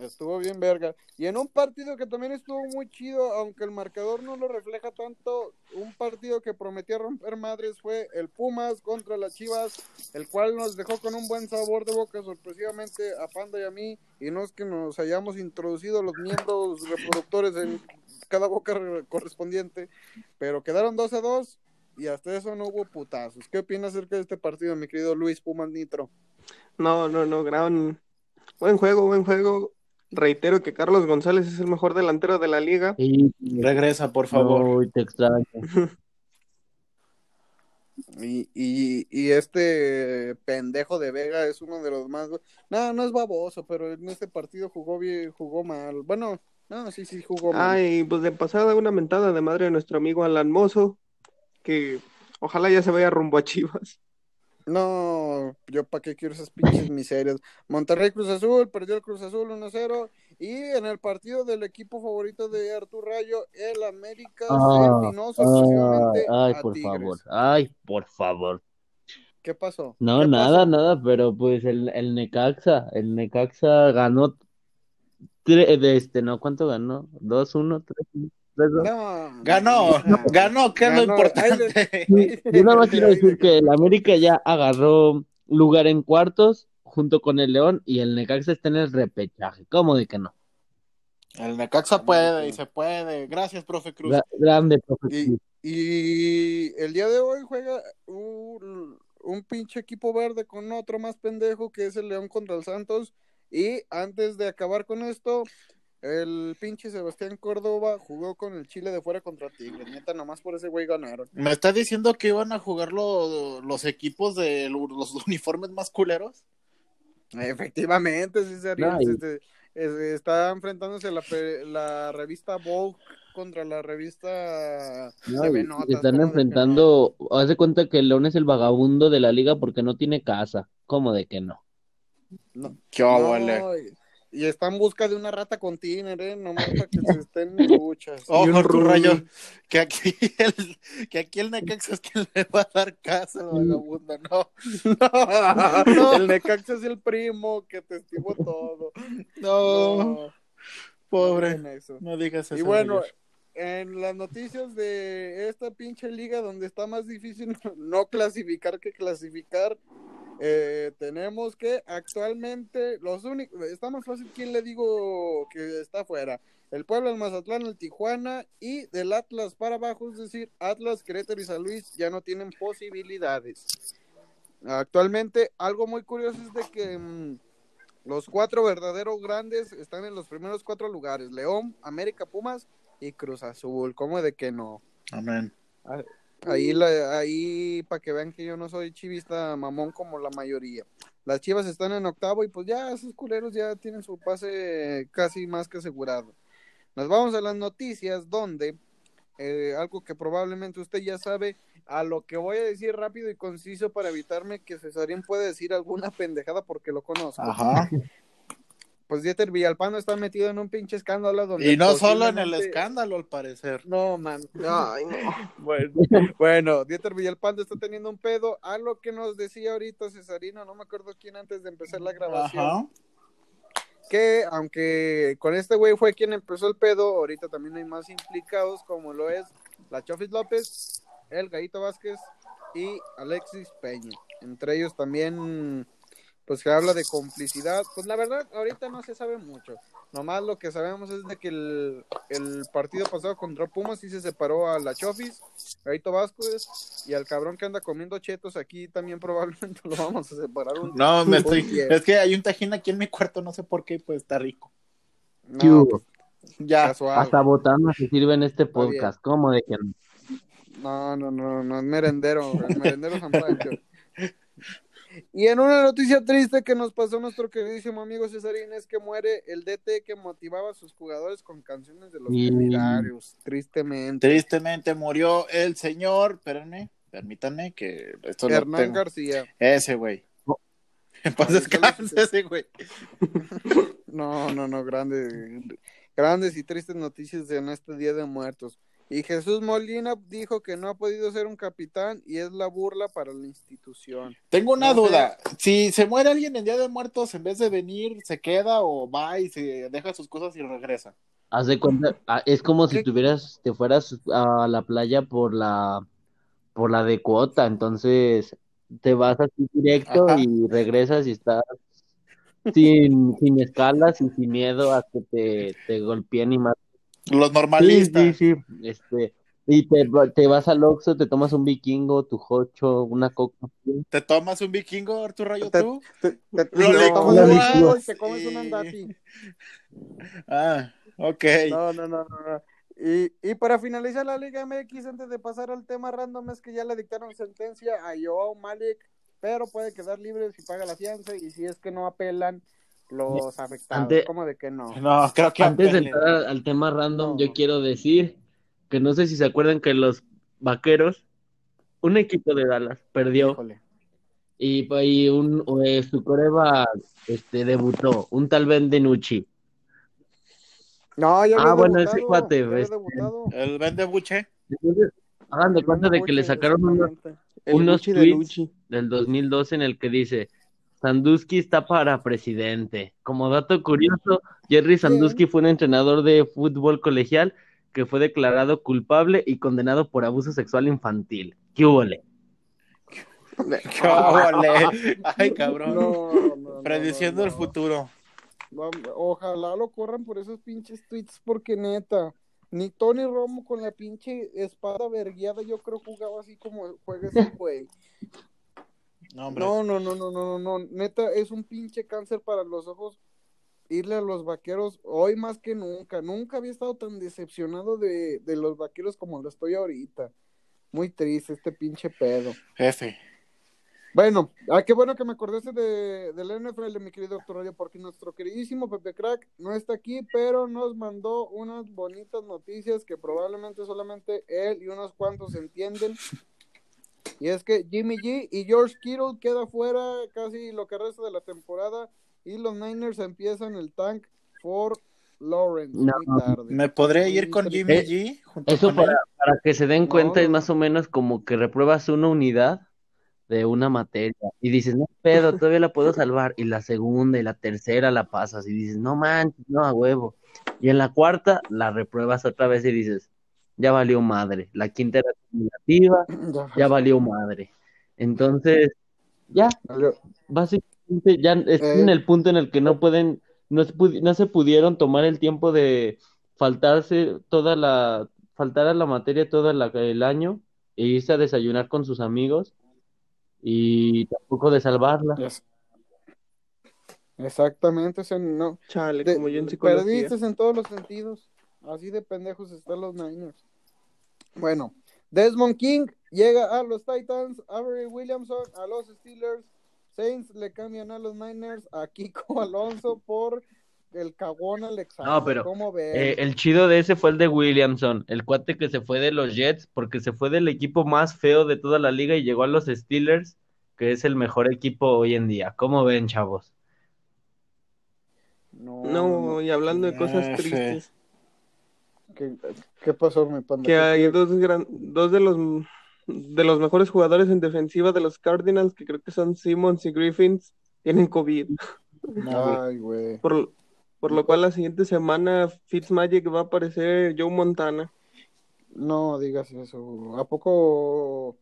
Estuvo bien verga. Y en un partido que también estuvo muy chido, aunque el marcador no lo refleja tanto, un partido que prometía romper madres fue el Pumas contra las Chivas, el cual nos dejó con un buen sabor de boca sorpresivamente a Panda y a mí, y no es que nos hayamos introducido los miembros reproductores en cada boca re- correspondiente, pero quedaron 2 a 2 y hasta eso no hubo putazos. ¿Qué opinas acerca de este partido, mi querido Luis Pumas Nitro? No, no, no, gran buen juego, buen juego. Reitero que Carlos González es el mejor delantero de la liga. Sí, Regresa, por favor. Uy, te extraño. [laughs] Y, y, y este pendejo de Vega es uno de los más. No, no es baboso, pero en este partido jugó bien, jugó mal. Bueno, no, sí, sí, jugó mal. Ay, pues de pasada una mentada de madre de nuestro amigo Alan Mozo, que ojalá ya se vaya rumbo a Chivas. No, yo para qué quiero esas pinches miserias. Monterrey Cruz Azul, perdió el Cruz Azul 1-0. Y en el partido del equipo favorito de Artur Rayo, el América ah, se. Ah, ay, a por Tigres. favor, ay, por favor. ¿Qué pasó? No, ¿Qué nada, pasó? nada, pero pues el, el Necaxa, el Necaxa ganó. De este, ¿no? ¿Cuánto ganó? ¿2-1? ¿3-1? No, Ganó, no, ganó, que es lo importante. Sí, Yo nada más quiero decir de- que el América ya agarró lugar en cuartos junto con el León y el Necaxa está en el repechaje. ¿Cómo de que no? El Necaxa puede y se puede. Gracias, profe Cruz. Gra- grande, profe. Y, y el día de hoy juega un, un pinche equipo verde con otro más pendejo que es el León contra el Santos. Y antes de acabar con esto, el pinche Sebastián Córdoba jugó con el Chile de fuera contra Tigres. Neta, nomás por ese güey ganaron. ¿Me está diciendo que iban a jugar lo- los equipos de lo- los [laughs] uniformes más culeros? Efectivamente, sí, sería. No, y- este, es- está enfrentándose la, la revista Vogue contra la revista No, TV Notas, están ¿cómo de que enfrentando, haz de cuenta que León es el vagabundo de la liga porque no tiene casa. ¿Cómo de que no? No, ¿Qué no, óvole? Y, está en busca de una rata con tiner, ¿eh? Nomás para que se estén luchas. Ojo, Rubí. Rayo, que aquí el, que aquí el Necaxa es quien le va a dar casa al vagabundo, ¿no? No, el Necaxa es el primo que te estimó todo. No, No, pobre, no eso. no digas eso. Y bueno, en las noticias de esta pinche liga donde está más difícil [laughs] no clasificar que clasificar, eh, tenemos que actualmente los únicos, está más fácil quién le digo que está fuera. El Puebla, el Mazatlán, el Tijuana y del Atlas para abajo, es decir, Atlas, Querétaro y San Luis ya no tienen posibilidades. Actualmente, algo muy curioso es de que mm, los cuatro verdaderos grandes están en los primeros cuatro lugares: León, América, Pumas y Cruz Azul. ¿Cómo de que no? Amén. Ahí, ahí para que vean que yo no soy chivista mamón como la mayoría. Las chivas están en octavo y pues ya esos culeros ya tienen su pase casi más que asegurado. Nos vamos a las noticias donde eh, algo que probablemente usted ya sabe, a lo que voy a decir rápido y conciso para evitarme que Cesarín puede decir alguna [laughs] pendejada porque lo conozco. Ajá. Pues Dieter Villalpando está metido en un pinche escándalo donde Y no solo en el escándalo, al parecer. No, man. Ay, no. [laughs] Bueno, bueno, Dieter Villalpando está teniendo un pedo. A lo que nos decía ahorita Cesarino, no me acuerdo quién antes de empezar la grabación, Ajá. que aunque con este güey fue quien empezó el pedo, ahorita también hay más implicados, como lo es la Chofis López, el Gallito Vázquez y Alexis Peña. Entre ellos también, pues se habla de complicidad. Pues la verdad, ahorita no se sabe mucho. Nomás lo que sabemos es de que el, el partido pasado contra Pumas sí se separó a la Chofis, Gallito Vázquez y al cabrón que anda comiendo chetos aquí también [laughs] probablemente lo vamos a separar un No, me estoy. Es que hay un tajín aquí en mi cuarto, no sé por qué, pues está rico. ¿Qué No, hubo? Ya. casual. Hasta botana se sirve en este podcast. ¿Cómo de que no? No, no, no, no, es merendero, el merendero San Pancho. [laughs] Y en una noticia triste que nos pasó nuestro queridísimo amigo Cesarín es que muere el DT que motivaba a sus jugadores con canciones de los Y- temerarios, tristemente. Tristemente murió el señor. Espérenme, permítanme que esto lo Hernán tengo. García. Ese güey. Oh. [laughs] Ese güey. [laughs] No, no, no, grandes, grandes y tristes noticias en este Día de Muertos. Y Jesús Molina dijo que no ha podido ser un capitán y es la burla para la institución. Tengo una No sé. duda. Si se muere alguien en Día de Muertos, en vez de venir, ¿se queda o va y se deja sus cosas y regresa? Haz de cuenta, ah, es como si tuvieras, te fueras a la playa por la, por la de cuota, entonces te vas así directo Ajá. y regresas y estás sin, sin escalas y sin miedo a que te, te golpeen y más. Los normalistas. sí, sí, este, y te, te vas al Oxxo, te tomas un vikingo, tu jocho, una coca. ¿Te tomas un vikingo, Arturo Rayo, Te- tú? Te, te- te mango y te comes un andati. Ah, ok. No, no, no, no. no. Y, y para finalizar la Liga MX, antes de pasar al tema random, es que ya le dictaron sentencia a Joao Malik, pero puede quedar libre si paga la fianza y si es que no apelan los afectados. Ante- ¿Cómo de que no? No, creo que Antes de entrar al, al tema random, No. yo quiero decir que no sé si se acuerdan que los vaqueros, un equipo de Dallas, perdió Híjole. y, y un, eh, su coreba este, debutó, un tal Ben Denucci. No, ya Ah, bueno, debutado, ese cuate, este. El buche. Entonces, hagan de cuenta de que le sacaron unos, unos de tweets del 2012 en el que dice Sandusky está para presidente. Como dato curioso, Jerry Sandusky fue un entrenador de fútbol colegial que fue declarado culpable y condenado por abuso sexual infantil. ¿Qué hubo? le? ¡Qué óvole! [laughs] Ay, cabrón. No, no, Prediciendo no, el futuro. Ojalá lo corran por esos pinches tweets, porque neta, ni Tony Romo con la pinche espada vergueada, yo creo jugaba así como juega ese güey. No, hombre. No, no, no, no, no, no, no, neta, es un pinche cáncer para los ojos irle a los vaqueros hoy más que nunca. Nunca había estado tan decepcionado de, de los vaqueros como lo estoy ahorita. Muy triste este pinche pedo. Jefe. Bueno, ah, qué bueno que me acordaste de, del NFL, mi querido doctor Radio, porque nuestro queridísimo Pepe Crack no está aquí, pero nos mandó unas bonitas noticias que probablemente solamente él y unos cuantos entienden. Y es que Jimmy G y George Kittle queda fuera casi lo que resta de la temporada y los Niners empiezan el tank for Lawrence. No. muy tarde. ¿Me podré ir con. Jimmy Eh, G? junto Eso con para, para que se den No, cuenta es más o menos como que repruebas una unidad de una materia y dices, no pedo, todavía la puedo salvar. Y la segunda y la tercera la pasas y dices, no manches, no a huevo. Y en la cuarta la repruebas otra vez y dices, ya valió madre. La quinta era acumulativa, [clears throat] Ya, ya valió madre. Entonces, ya, básicamente ya están en Eh. el punto en el que no pueden, no se, pudi- no se pudieron tomar el tiempo de faltarse toda la, faltar a la materia todo la- el año e irse a desayunar con sus amigos y tampoco de salvarla. Exactamente, o sea, no. Chale, de- como yo en psicología. perdiste en todos los sentidos. Así de pendejos están los Niners. Bueno, Desmond King llega a los Titans, Avery Williamson a los Steelers, Saints le cambian a los Niners, a Kiko [laughs] Alonso por el cagón Alexander. No, pero, ¿Cómo? Eh, el chido de ese fue el de Williamson, el cuate que se fue de los Jets porque se fue del equipo más feo de toda la liga y llegó a los Steelers, que es el mejor equipo hoy en día. ¿Cómo ven, chavos? no, No, y hablando de cosas F. tristes, ¿Qué, qué pasó, mi panda? que hay dos, gran, dos de los de los mejores jugadores en defensiva de los Cardinals, que creo que son Simmons y Griffins, tienen COVID. Ay, güey. Por, por lo cual la siguiente semana Fitzmagic va a aparecer Joe Montana. No digas eso. ¿A poco,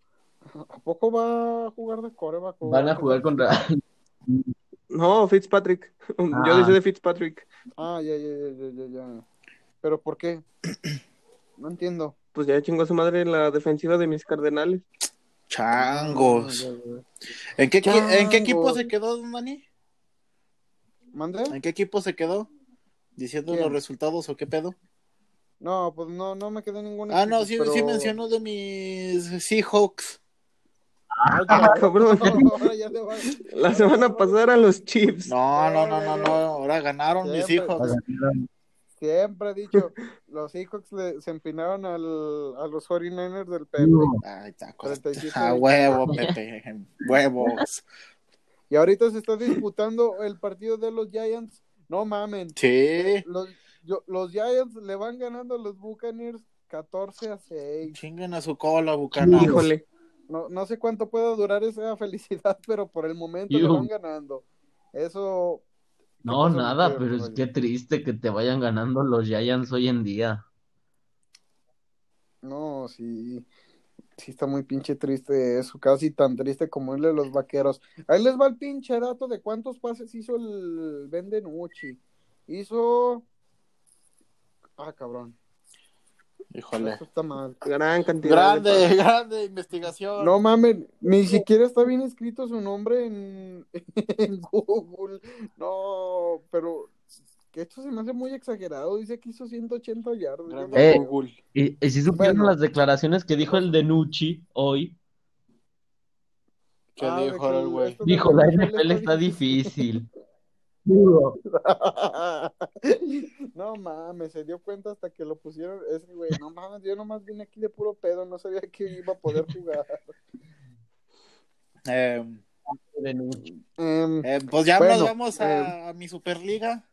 a poco va a jugar de coreback? Van a jugar contra... No, Fitzpatrick. Yo Ah. decía de Fitzpatrick. Ah, ya, ya, ya, ya. ¿Pero por qué? No entiendo. Pues ya chingó a su madre la defensiva de mis Cardenales. Changos. Ah. ¿En qué, ¿En qué equipo se quedó, don Dani? ¿Mande? ¿En qué equipo se quedó? ¿Diciendo ¿Quién? los resultados o qué pedo? No, pues no, no me quedé ningún Ah, no, sí, pero- sí mencionó de mis Seahawks. Ay, Ah, cabrón. [laughs] ahora ya va- La semana pasada eran los Chiefs. No, no, no, no, no. Ahora ganaron mis. Seahawks. Siempre he dicho, [laughs] los Seahawks le, se empinaron al, a los 49ers del Pepe. Ay, taco. 37 A huevo, Pepe. [laughs] Huevos. Y ahorita se está disputando el partido de los Giants. No mamen. Sí. Los, yo- los Giants le van ganando a los Buccaneers 14 a 6. Chinguen a su cola, Bucanas. Híjole. No, no sé cuánto pueda durar esa felicidad, [laughs] pero por el momento le van ganando. Eso. No, ¿qué pasa, nada, pero es Roger? que triste que te vayan ganando los Giants hoy en día. No, sí. Sí, está muy pinche triste eso. Casi tan triste como el de los vaqueros. Ahí les va el pinche dato de cuántos pases hizo el Ben. Hizo. Ah, cabrón. Híjole. Eso está mal. Gran cantidad. de Grande, grande investigación. No mames, ni siquiera está bien escrito su nombre en, [laughs] en Google. No, pero que esto se me hace muy exagerado. Dice que hizo 180 yardas. Eh, Google. Y, y si supieron Bueno. las declaraciones que dijo el de Nucci hoy, ¿Qué Ah, dijo el güey? dijo, la NFL NFL está difícil. [laughs] [laughs] No mames, se dio cuenta hasta que lo pusieron. Ese güey, no mames, yo nomás vine aquí de puro pedo, no sabía que iba a poder jugar. Eh, Nucci. Em, eh, pues ya Bueno, nos vamos a, a mi Superliga.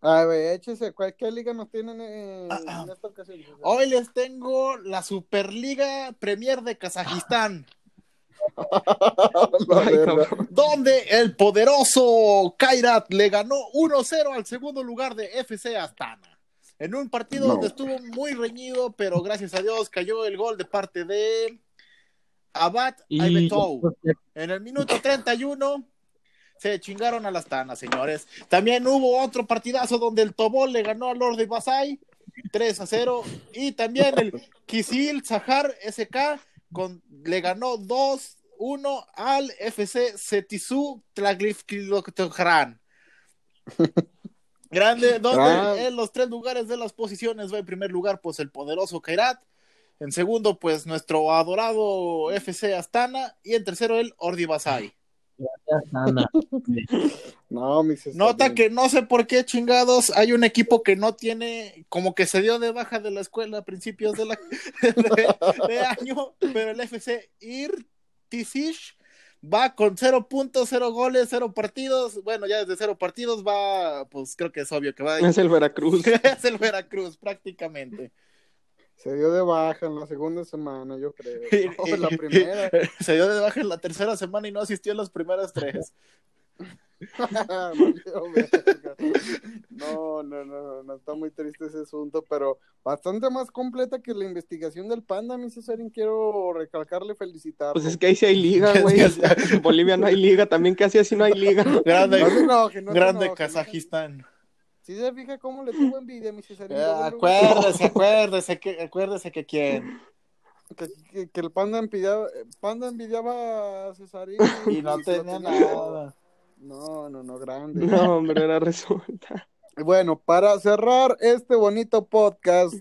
a ver, échese, ¿cuál, ¿qué liga nos tienen en, Ah, en esta ocasión? Hoy les tengo la Superliga Premier de Kazajistán, [laughs] Ay, donde el poderoso Kairat le ganó 1-0 al segundo lugar de FC Astana. En un partido No. donde estuvo muy reñido, pero gracias a Dios cayó el gol de parte de Abad Y. En el minuto 31 se chingaron a las tanas, señores. También hubo otro partidazo donde el Tobol le ganó al Lord de Basay 3 a 0. Y también el Kisil Sahar SK con, le ganó 2 1 al FC Setisu Tlaglifkiloktohran. [laughs] Grande, donde Ah. en los tres lugares de las posiciones va en primer lugar, pues el poderoso Kairat. En segundo, pues nuestro adorado FC Astana. Y en tercero, el Ordi Basay. Gracias, [laughs] Ana. No, mi Cesarín. Nota que no sé por qué chingados hay un equipo que no tiene, como que se dio de baja de la escuela a principios de, la, [laughs] de, de año, pero el FC Irtisish va con 0.0 goles, 0 partidos. Bueno, ya desde 0 partidos va, pues creo que es obvio que va. Es el Veracruz. [laughs] es el Veracruz, prácticamente. Se dio de baja en la segunda semana, yo creo. [laughs] No, en la primera. [laughs] Se dio de baja en la tercera semana y no asistió en las primeras tres. [laughs] No, no, no, no, no, está muy triste ese asunto, pero bastante más completa que la investigación del panda, mi Cesarín. Quiero recalcarle, felicitarlo. Pues es que ahí sí hay liga, [laughs] güey. Es que- En Bolivia no hay liga. También casi así no hay liga. [laughs] Grande, No se enoje, no se grande Kazajistán. ¿Sí se fija cómo le tuvo envidia, mi Cesarín? Eh, acuérdese, acuérdese que, acuérdese que quién. que, que- que el panda envidiaba, panda envidiaba a Cesarín. Y no tenía nada. No, no, no, grande. No, hombre, ahora resulta. [laughs] Bueno, para cerrar este bonito podcast,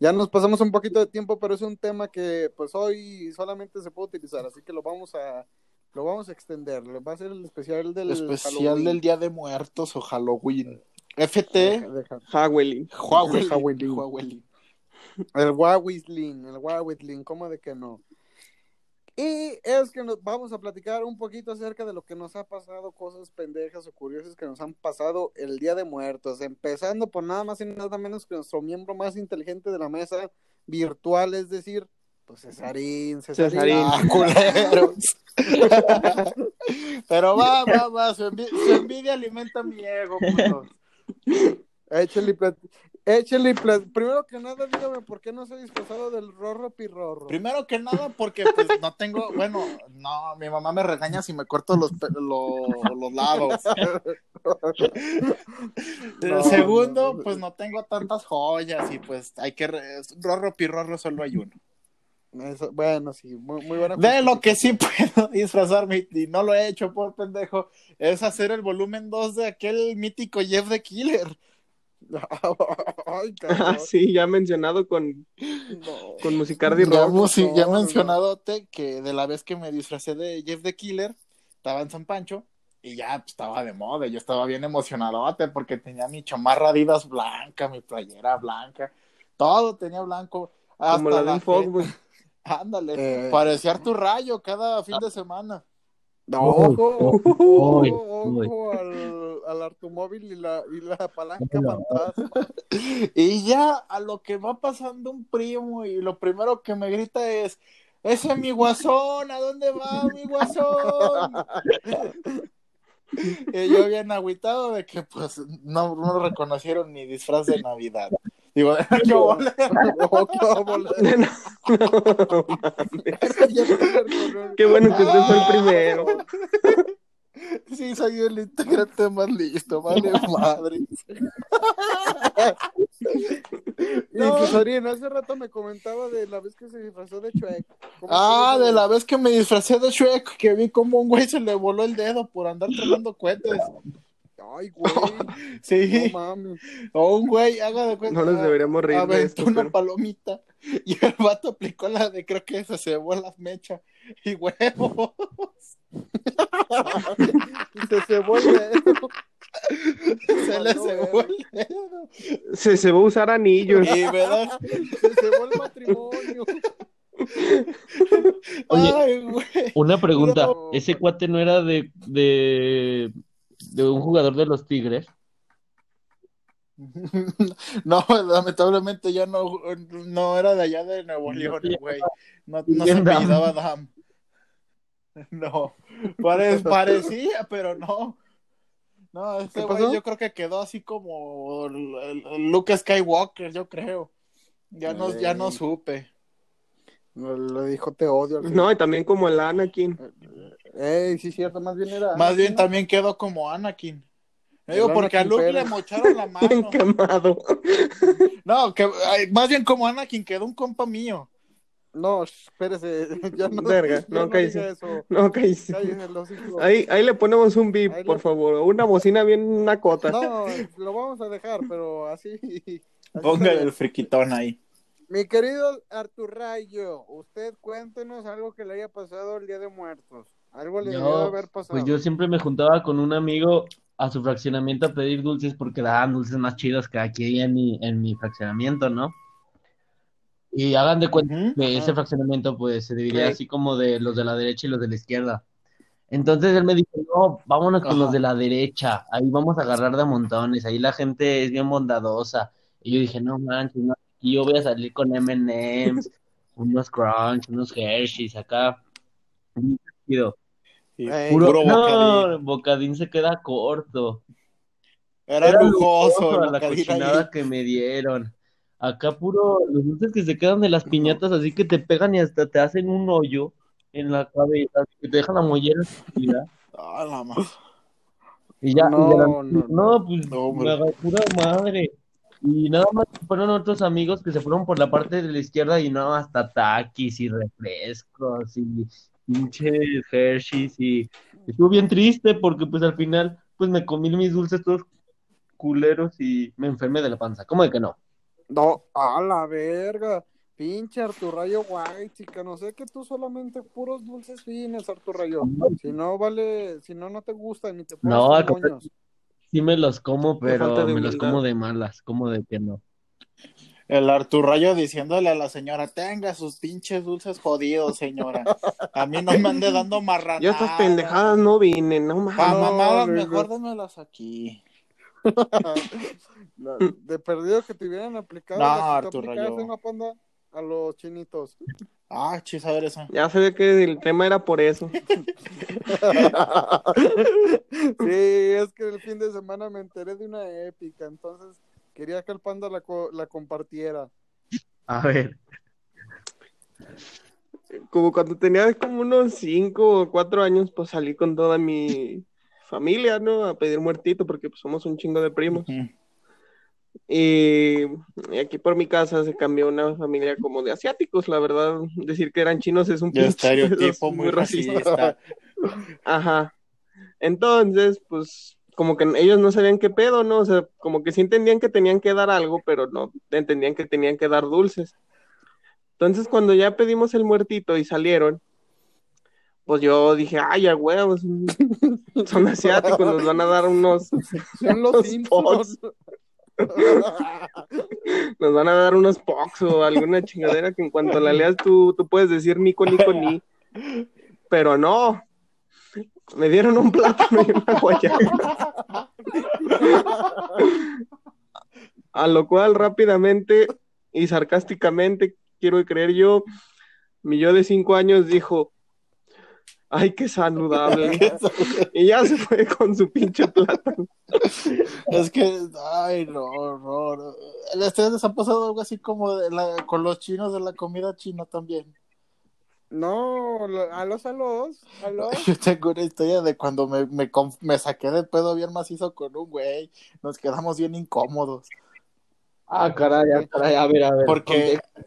ya nos pasamos un poquito de tiempo, pero es un tema que pues hoy solamente se puede utilizar, así que lo vamos a lo vamos a extender. Va a ser el especial del Especial Halloween. del Día de Muertos o Halloween. FT. Halloween. Huawei. El Wawislin, el Wawislin, ¿cómo de que no? Y es que nos vamos a platicar un poquito acerca de lo que nos ha pasado, cosas pendejas o curiosas que nos han pasado el Día de Muertos, empezando por nada más y nada menos que nuestro miembro más inteligente de la mesa virtual, es decir, pues Cesarín, Cesarín. Cesarín. Ah, culeros. [laughs] Pero va, va, va. Su, envi- su envidia alimenta mi ego, puto. Échale, échale, primero que nada, dígame, ¿por qué no se ha disfrazado del Rorro Pirrorro? Primero que nada, porque pues no tengo, bueno, no, mi mamá me regaña si me corto los, pe- lo- los lados. [laughs] No, Segundo, no. pues no tengo tantas joyas y pues hay que, re- rorro pirrorro solo hay uno. Eso- bueno, sí, muy, muy buena. De lo que sí puedo [laughs] disfrazarme y no lo he hecho por pendejo, es hacer el volumen 2 de aquel mítico Jeff the Killer. [laughs] Ay, [laughs] Ah, cabrón. sí, ya mencionado con, No. con Musicardi Ya, Rock. ya no. mencionadote que de la vez que me disfracé de Jeff the Killer, estaba en San Pancho y ya pues, estaba de moda. Yo estaba bien emocionadote porque tenía mi chamarra Adidas blanca, mi playera blanca, todo tenía blanco. Hasta Como la de Fogboy. [laughs] Ándale, Eh. parecía tu rayo cada fin de semana. No, ojo, ojo, ojo al, al automóvil y la, y la palanca No. fantasma. [laughs] Y ya a lo que va pasando un primo y lo primero que me grita es, ese es mi guasón, ¿a dónde va mi guasón? [laughs] y yo bien agüitado de que pues no, no reconocieron mi disfraz de Navidad. Digo, [laughs] ¿qué. Qué bueno que usted fue el primero. Sí, soy el integrante más listo, vale madre. [laughs] Y Cesarín, hace rato me comentaba de la vez que se disfrazó de Chuec. ¿Cómo Ah, de la vez que me disfracé de Shrek, que vi como un güey se le voló el dedo por andar tronando cohetes. Ay, güey. [laughs] Sí. No mames. O un güey, haga de cuenta. No nos deberíamos reír de aventó esto, una pero- palomita y el vato aplicó la de creo que se cebó las mechas y huevos. [laughs] Se cebó le cebó el dedo. Se, a usar anillos. Y verdad, Se cebó el matrimonio. Oye. ay, güey. Una pregunta, No. ¿ese cuate no era de, de, de un jugador de los Tigres? [laughs] No, lamentablemente ya no, no era de allá de Nuevo León, güey. No, no se apellidaba Dam. [laughs] No, pare- parecía, pero no. No, este ¿Qué güey yo creo que quedó así como el, el- el Luke Skywalker, yo creo. Ya no, ya no supe. No, Le dijo te odio. al No, y también como el Anakin. Ey, sí, cierto, más bien era. Más bien también quedó como Anakin. El Digo, porque a Luke le mocharon la [laughs] Bien mano. quemado. No, que ay, más bien como Anakin quedó un compa mío. No, espérese. [laughs] Ya no. [laughs] Verga, [laughs] ya no, no cállese. eso. No, cállese. Ahí, ahí le ponemos un beep, Ahí por le- favor. Una bocina bien nacota. No, lo vamos a dejar, pero así. así Ponga está el friquitón ahí. Mi querido Artur Rayo, usted cuéntenos algo que le haya pasado el Día de Muertos. Algo le debió Yo, haber pasado. pues yo siempre me juntaba con un amigo a su fraccionamiento a pedir dulces porque daban dulces más chidos que aquí en mi, en mi fraccionamiento, ¿no? Y hagan de cuenta Ujú. que ese fraccionamiento pues se dividía Sí. así como de los de la derecha y los de la izquierda. Entonces él me dijo, no, vámonos con los de la derecha, ahí vamos a agarrar de montones, ahí la gente es bien bondadosa. Y yo dije, no manches, no, aquí yo voy a salir con M&M's, [laughs] unos Crunch, unos Hershey's acá. Puro, puro no, bocadín. bocadín se queda corto. Era, Era lujoso lujoso a la cochinada ahí. que me dieron. Acá puro, los dulces que se quedan de las piñatas, así que te pegan y hasta te hacen un hoyo en la cabeza, así que te dejan la mollera. [laughs] Ah, la Y ya, y No, ya la- no, no. no, pues, No, agarró pura madre. Y nada más fueron otros amigos que se fueron por la parte de la izquierda y no, hasta taquis y refrescos y pinches Hershey's y estuvo bien triste porque pues al final pues me comí mis dulces todos culeros y me enfermé de la panza. ¿Cómo de que no? No, a la verga. Pinche Artur Rayo guay, chica. No sé que tú solamente puros dulces fines, Artur Rayo. Si no vale, si no, no te gustan ni te No, moños. Sí me los como, pero me los como de malas, como de que no. El Artur Rayo diciéndole a la señora, tenga sus pinches dulces jodidos, señora. A mí no me ande dando [laughs] marranadas. Yo a estas pendejadas no vine, no mames. Pa' mamadas, no, mejor no. démelas aquí. [laughs] De perdido que te hubieran aplicado No, la que tú Artur aplicaste, Rayo. ¿no, panda? A los chinitos. Ah, chis, a ver eso. Ya sabía que el tema era por eso. [laughs] Sí, es que el fin de semana me enteré de una épica, entonces quería que el panda la, co- la compartiera. A ver, Como cuando tenía como unos 5 o 4 años, pues salí con toda mi familia, ¿no? A pedir muertito, porque pues somos un chingo de primos. Y y aquí por mi casa se cambió una familia como de asiáticos, la verdad. Decir que eran chinos es un estereotipo [laughs] es muy racista. Ajá. Entonces, pues, como que ellos no sabían qué pedo, ¿no? O sea, como que sí entendían que tenían que dar algo, pero no entendían que tenían que dar dulces. Entonces, cuando ya pedimos el muertito y salieron, pues yo dije, ay, a huevos, [laughs] [laughs] son asiáticos, nos van a dar unos, [laughs] Son los [laughs] nos van a dar unos pox o alguna chingadera que en cuanto la leas tú, tú puedes decir nico, nico, ni. Pero no. Me dieron un plátano y una guayaba. A lo cual rápidamente y sarcásticamente, quiero creer yo, mi yo de cinco años dijo, ay, [laughs] qué saludable. Y ya se fue con su pinche plátano. Es que, ay, no, no, no. ¿A ¿Ustedes les ha pasado algo así como de la- con los chinos de la comida china también? No, a los a los, a [laughs] los. Yo tengo una historia de cuando me, me, conf- me saqué de pedo bien macizo con un güey. Nos quedamos bien incómodos. Ah, caray, ah, caray, a ver, a ver. Porque muy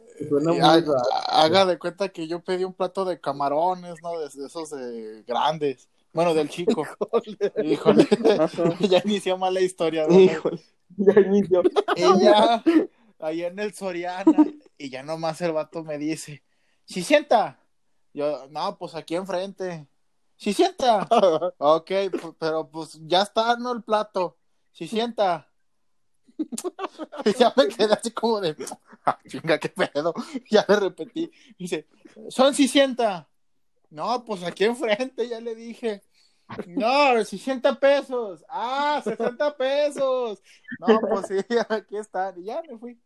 ha- raro. haga de cuenta que yo pedí un plato de camarones, ¿no? De, de esos de grandes. Bueno, del chico. [laughs] Híjole, [laughs] ya inició mal la historia. ¿no? Híjole. Ya inició. Y ya, allá en el Soriana, y ya nomás el vato me dice, ¿si sienta? Yo, no, pues aquí enfrente. ¿Si sienta? [laughs] Ok, pero pues ya está, ¿no? El plato. ¿Si sienta? Y ya me quedé así como de, ah, chinga, qué pedo. Ya le repetí. Dice, son 60. No, pues aquí enfrente, ya le dije. No, 60 pesos. Ah, 60 pesos. No, pues sí, [laughs] aquí están. Y ya me fui.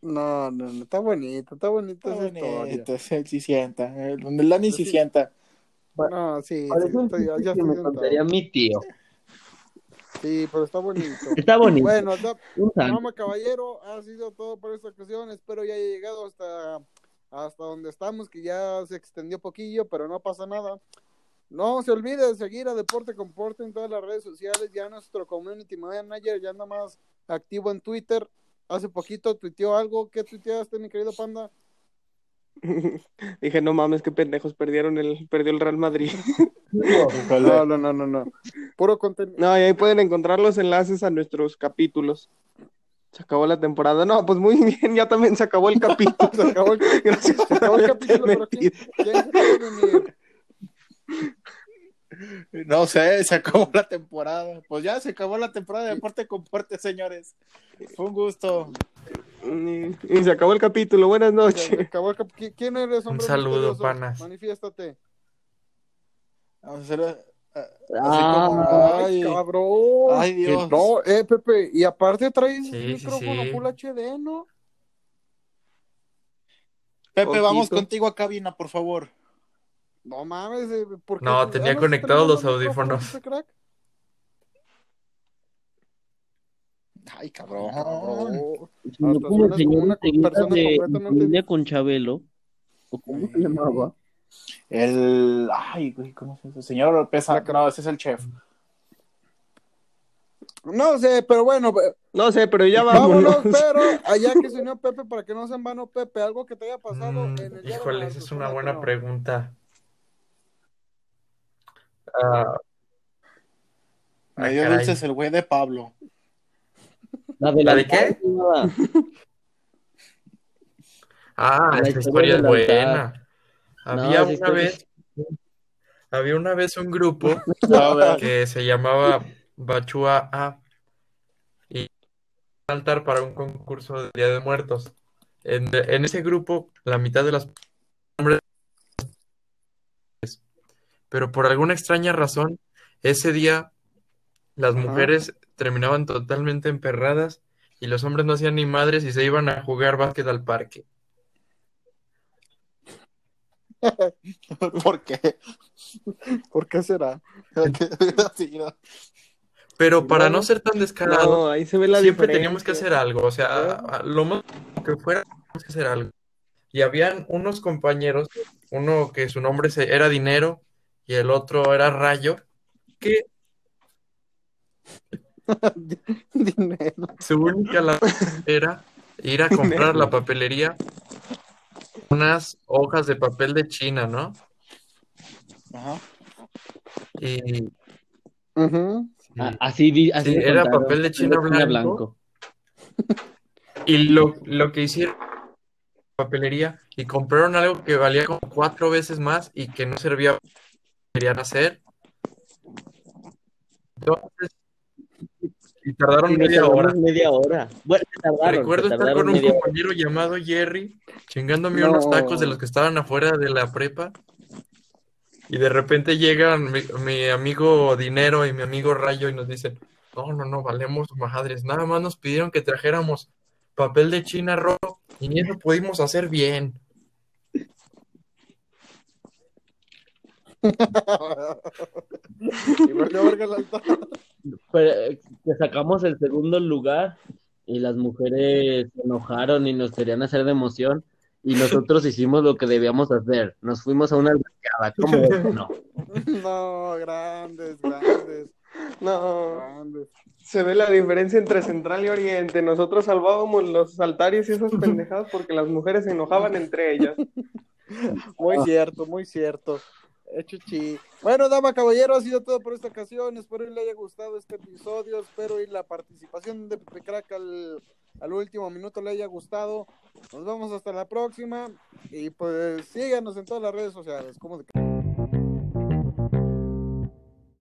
No, no, no, está bonito, está bonita Está esa historia. bonito, es el sí sienta. Donde la ni Pues sí sí. sienta. No, sí, estoy me contaría mi tío. Sí, pero está bonito. Está bonito. Bueno. Dama caballero, ha sido todo por esta ocasión. Espero ya haya llegado hasta, hasta donde estamos, que ya se extendió poquillo, pero no pasa nada. No se olvide de seguir a Deporte Comporte en todas las redes sociales. Ya nuestro community manager ya anda más activo en Twitter. Hace poquito tuiteó algo. ¿Qué tuiteaste, mi querido panda? [laughs] Dije, no mames, qué pendejos, perdieron el, perdió el Real Madrid. [laughs] No, no, no, no, no. Puro contenido. No, y ahí pueden encontrar los enlaces a nuestros capítulos. Se acabó la temporada. No, pues muy [laughs] bien, ya también se acabó el capítulo. Se acabó el, Gracias se acabó el capítulo. No sé, se acabó la temporada. Pues ya se acabó la temporada de Deporte con Fuerte, señores. Fue un gusto. Y, y se acabó el capítulo. Buenas Se noches. acabó el cap- ¿Qui- ¿Quién eres, hombre? saludo, misterioso? panas. Manifiéstate. Vamos a hacer. Ah, como- Ay, ay, cabrón. ay, Que Dios. No, eh, Pepe, y aparte traes Sí, micrófono sí. Full HD, ¿no? Pepe, vamos contigo a cabina, por favor. No mames, eh, ¿por qué? No, tenía ¿Andas conectados los audífonos. crack? Ay, cabrón. Cabrón. No, Hasta como suenas señor como una enseguida persona de completamente- familia con Chabelo. ¿O cómo se llamaba? El. Ay, güey, ¿cómo se llama? Señor Pesa. No, ese es el chef. No sé, pero bueno, eh, No sé, pero ya [laughs] vámonos, vámonos. pero allá que se unió Pepe, para que no sea en vano, Pepe, algo que te haya pasado Mm, en el híjole, esa es una buena no. pregunta. Ah, Me ah, dio caray. dulces el güey de Pablo. ¿La de, ¿La de qué? [laughs] Ah, La esta historia es buena. Había una vez, había una vez un grupo [laughs] que se llamaba Bachua A y un altar para un concurso de Día de Muertos. En, en ese grupo, la mitad de las hombres, pero por alguna extraña razón, ese día las Ajá. Terminaban totalmente emperradas y los hombres no hacían ni madres y se iban a jugar básquet al parque. [laughs] ¿Por qué? ¿Por qué será? [laughs] No. [laughs] Pero para no ser tan descarados, No, ahí se ve la siempre diferencia. teníamos que hacer algo, o sea, lo más que fuera, teníamos que hacer algo. Y habían unos compañeros, uno que su nombre era Dinero y el otro era Rayo, que [laughs] Dinero. su única labor era ir a comprar la papelería unas hojas de papel de China, ¿no? Ajá. Y. Ah, así, Sí, era contaron, papel de China blanco. Y lo, lo que hicieron papelería y compraron algo que valía como cuatro veces más y que no servía para hacer. Entonces, y tardaron Y media hora. media hora. Bueno, tardaron, Recuerdo estar con un hora. compañero llamado Jerry, chingándome No. unos tacos de los que estaban afuera de la prepa. Y de repente llegan mi, mi amigo Dinero y mi amigo Rayo y nos dicen, no, no, no, valemos madres. Nada más nos pidieron que trajéramos papel de China rojo y ni eso pudimos hacer bien. Y valió verga el altar. Pero, eh, que sacamos el segundo lugar y las mujeres se enojaron y nos querían hacer de emoción y nosotros hicimos lo que debíamos hacer. Nos fuimos a una albercada. ¿Cómo? No. [laughs] No, grandes, grandes, No, grandes. se ve la diferencia entre Central y Oriente. Nosotros salvábamos los altares y esas pendejadas porque las mujeres se enojaban entre ellas. [laughs] Muy cierto, muy cierto. Hecho chi. Bueno, dama caballero, ha sido todo por esta ocasión. Espero que le haya gustado este episodio. Espero y la participación de Pepe Crack al, al último minuto le haya gustado. Nos vemos hasta la próxima. Y pues síganos en todas las redes sociales. Como de...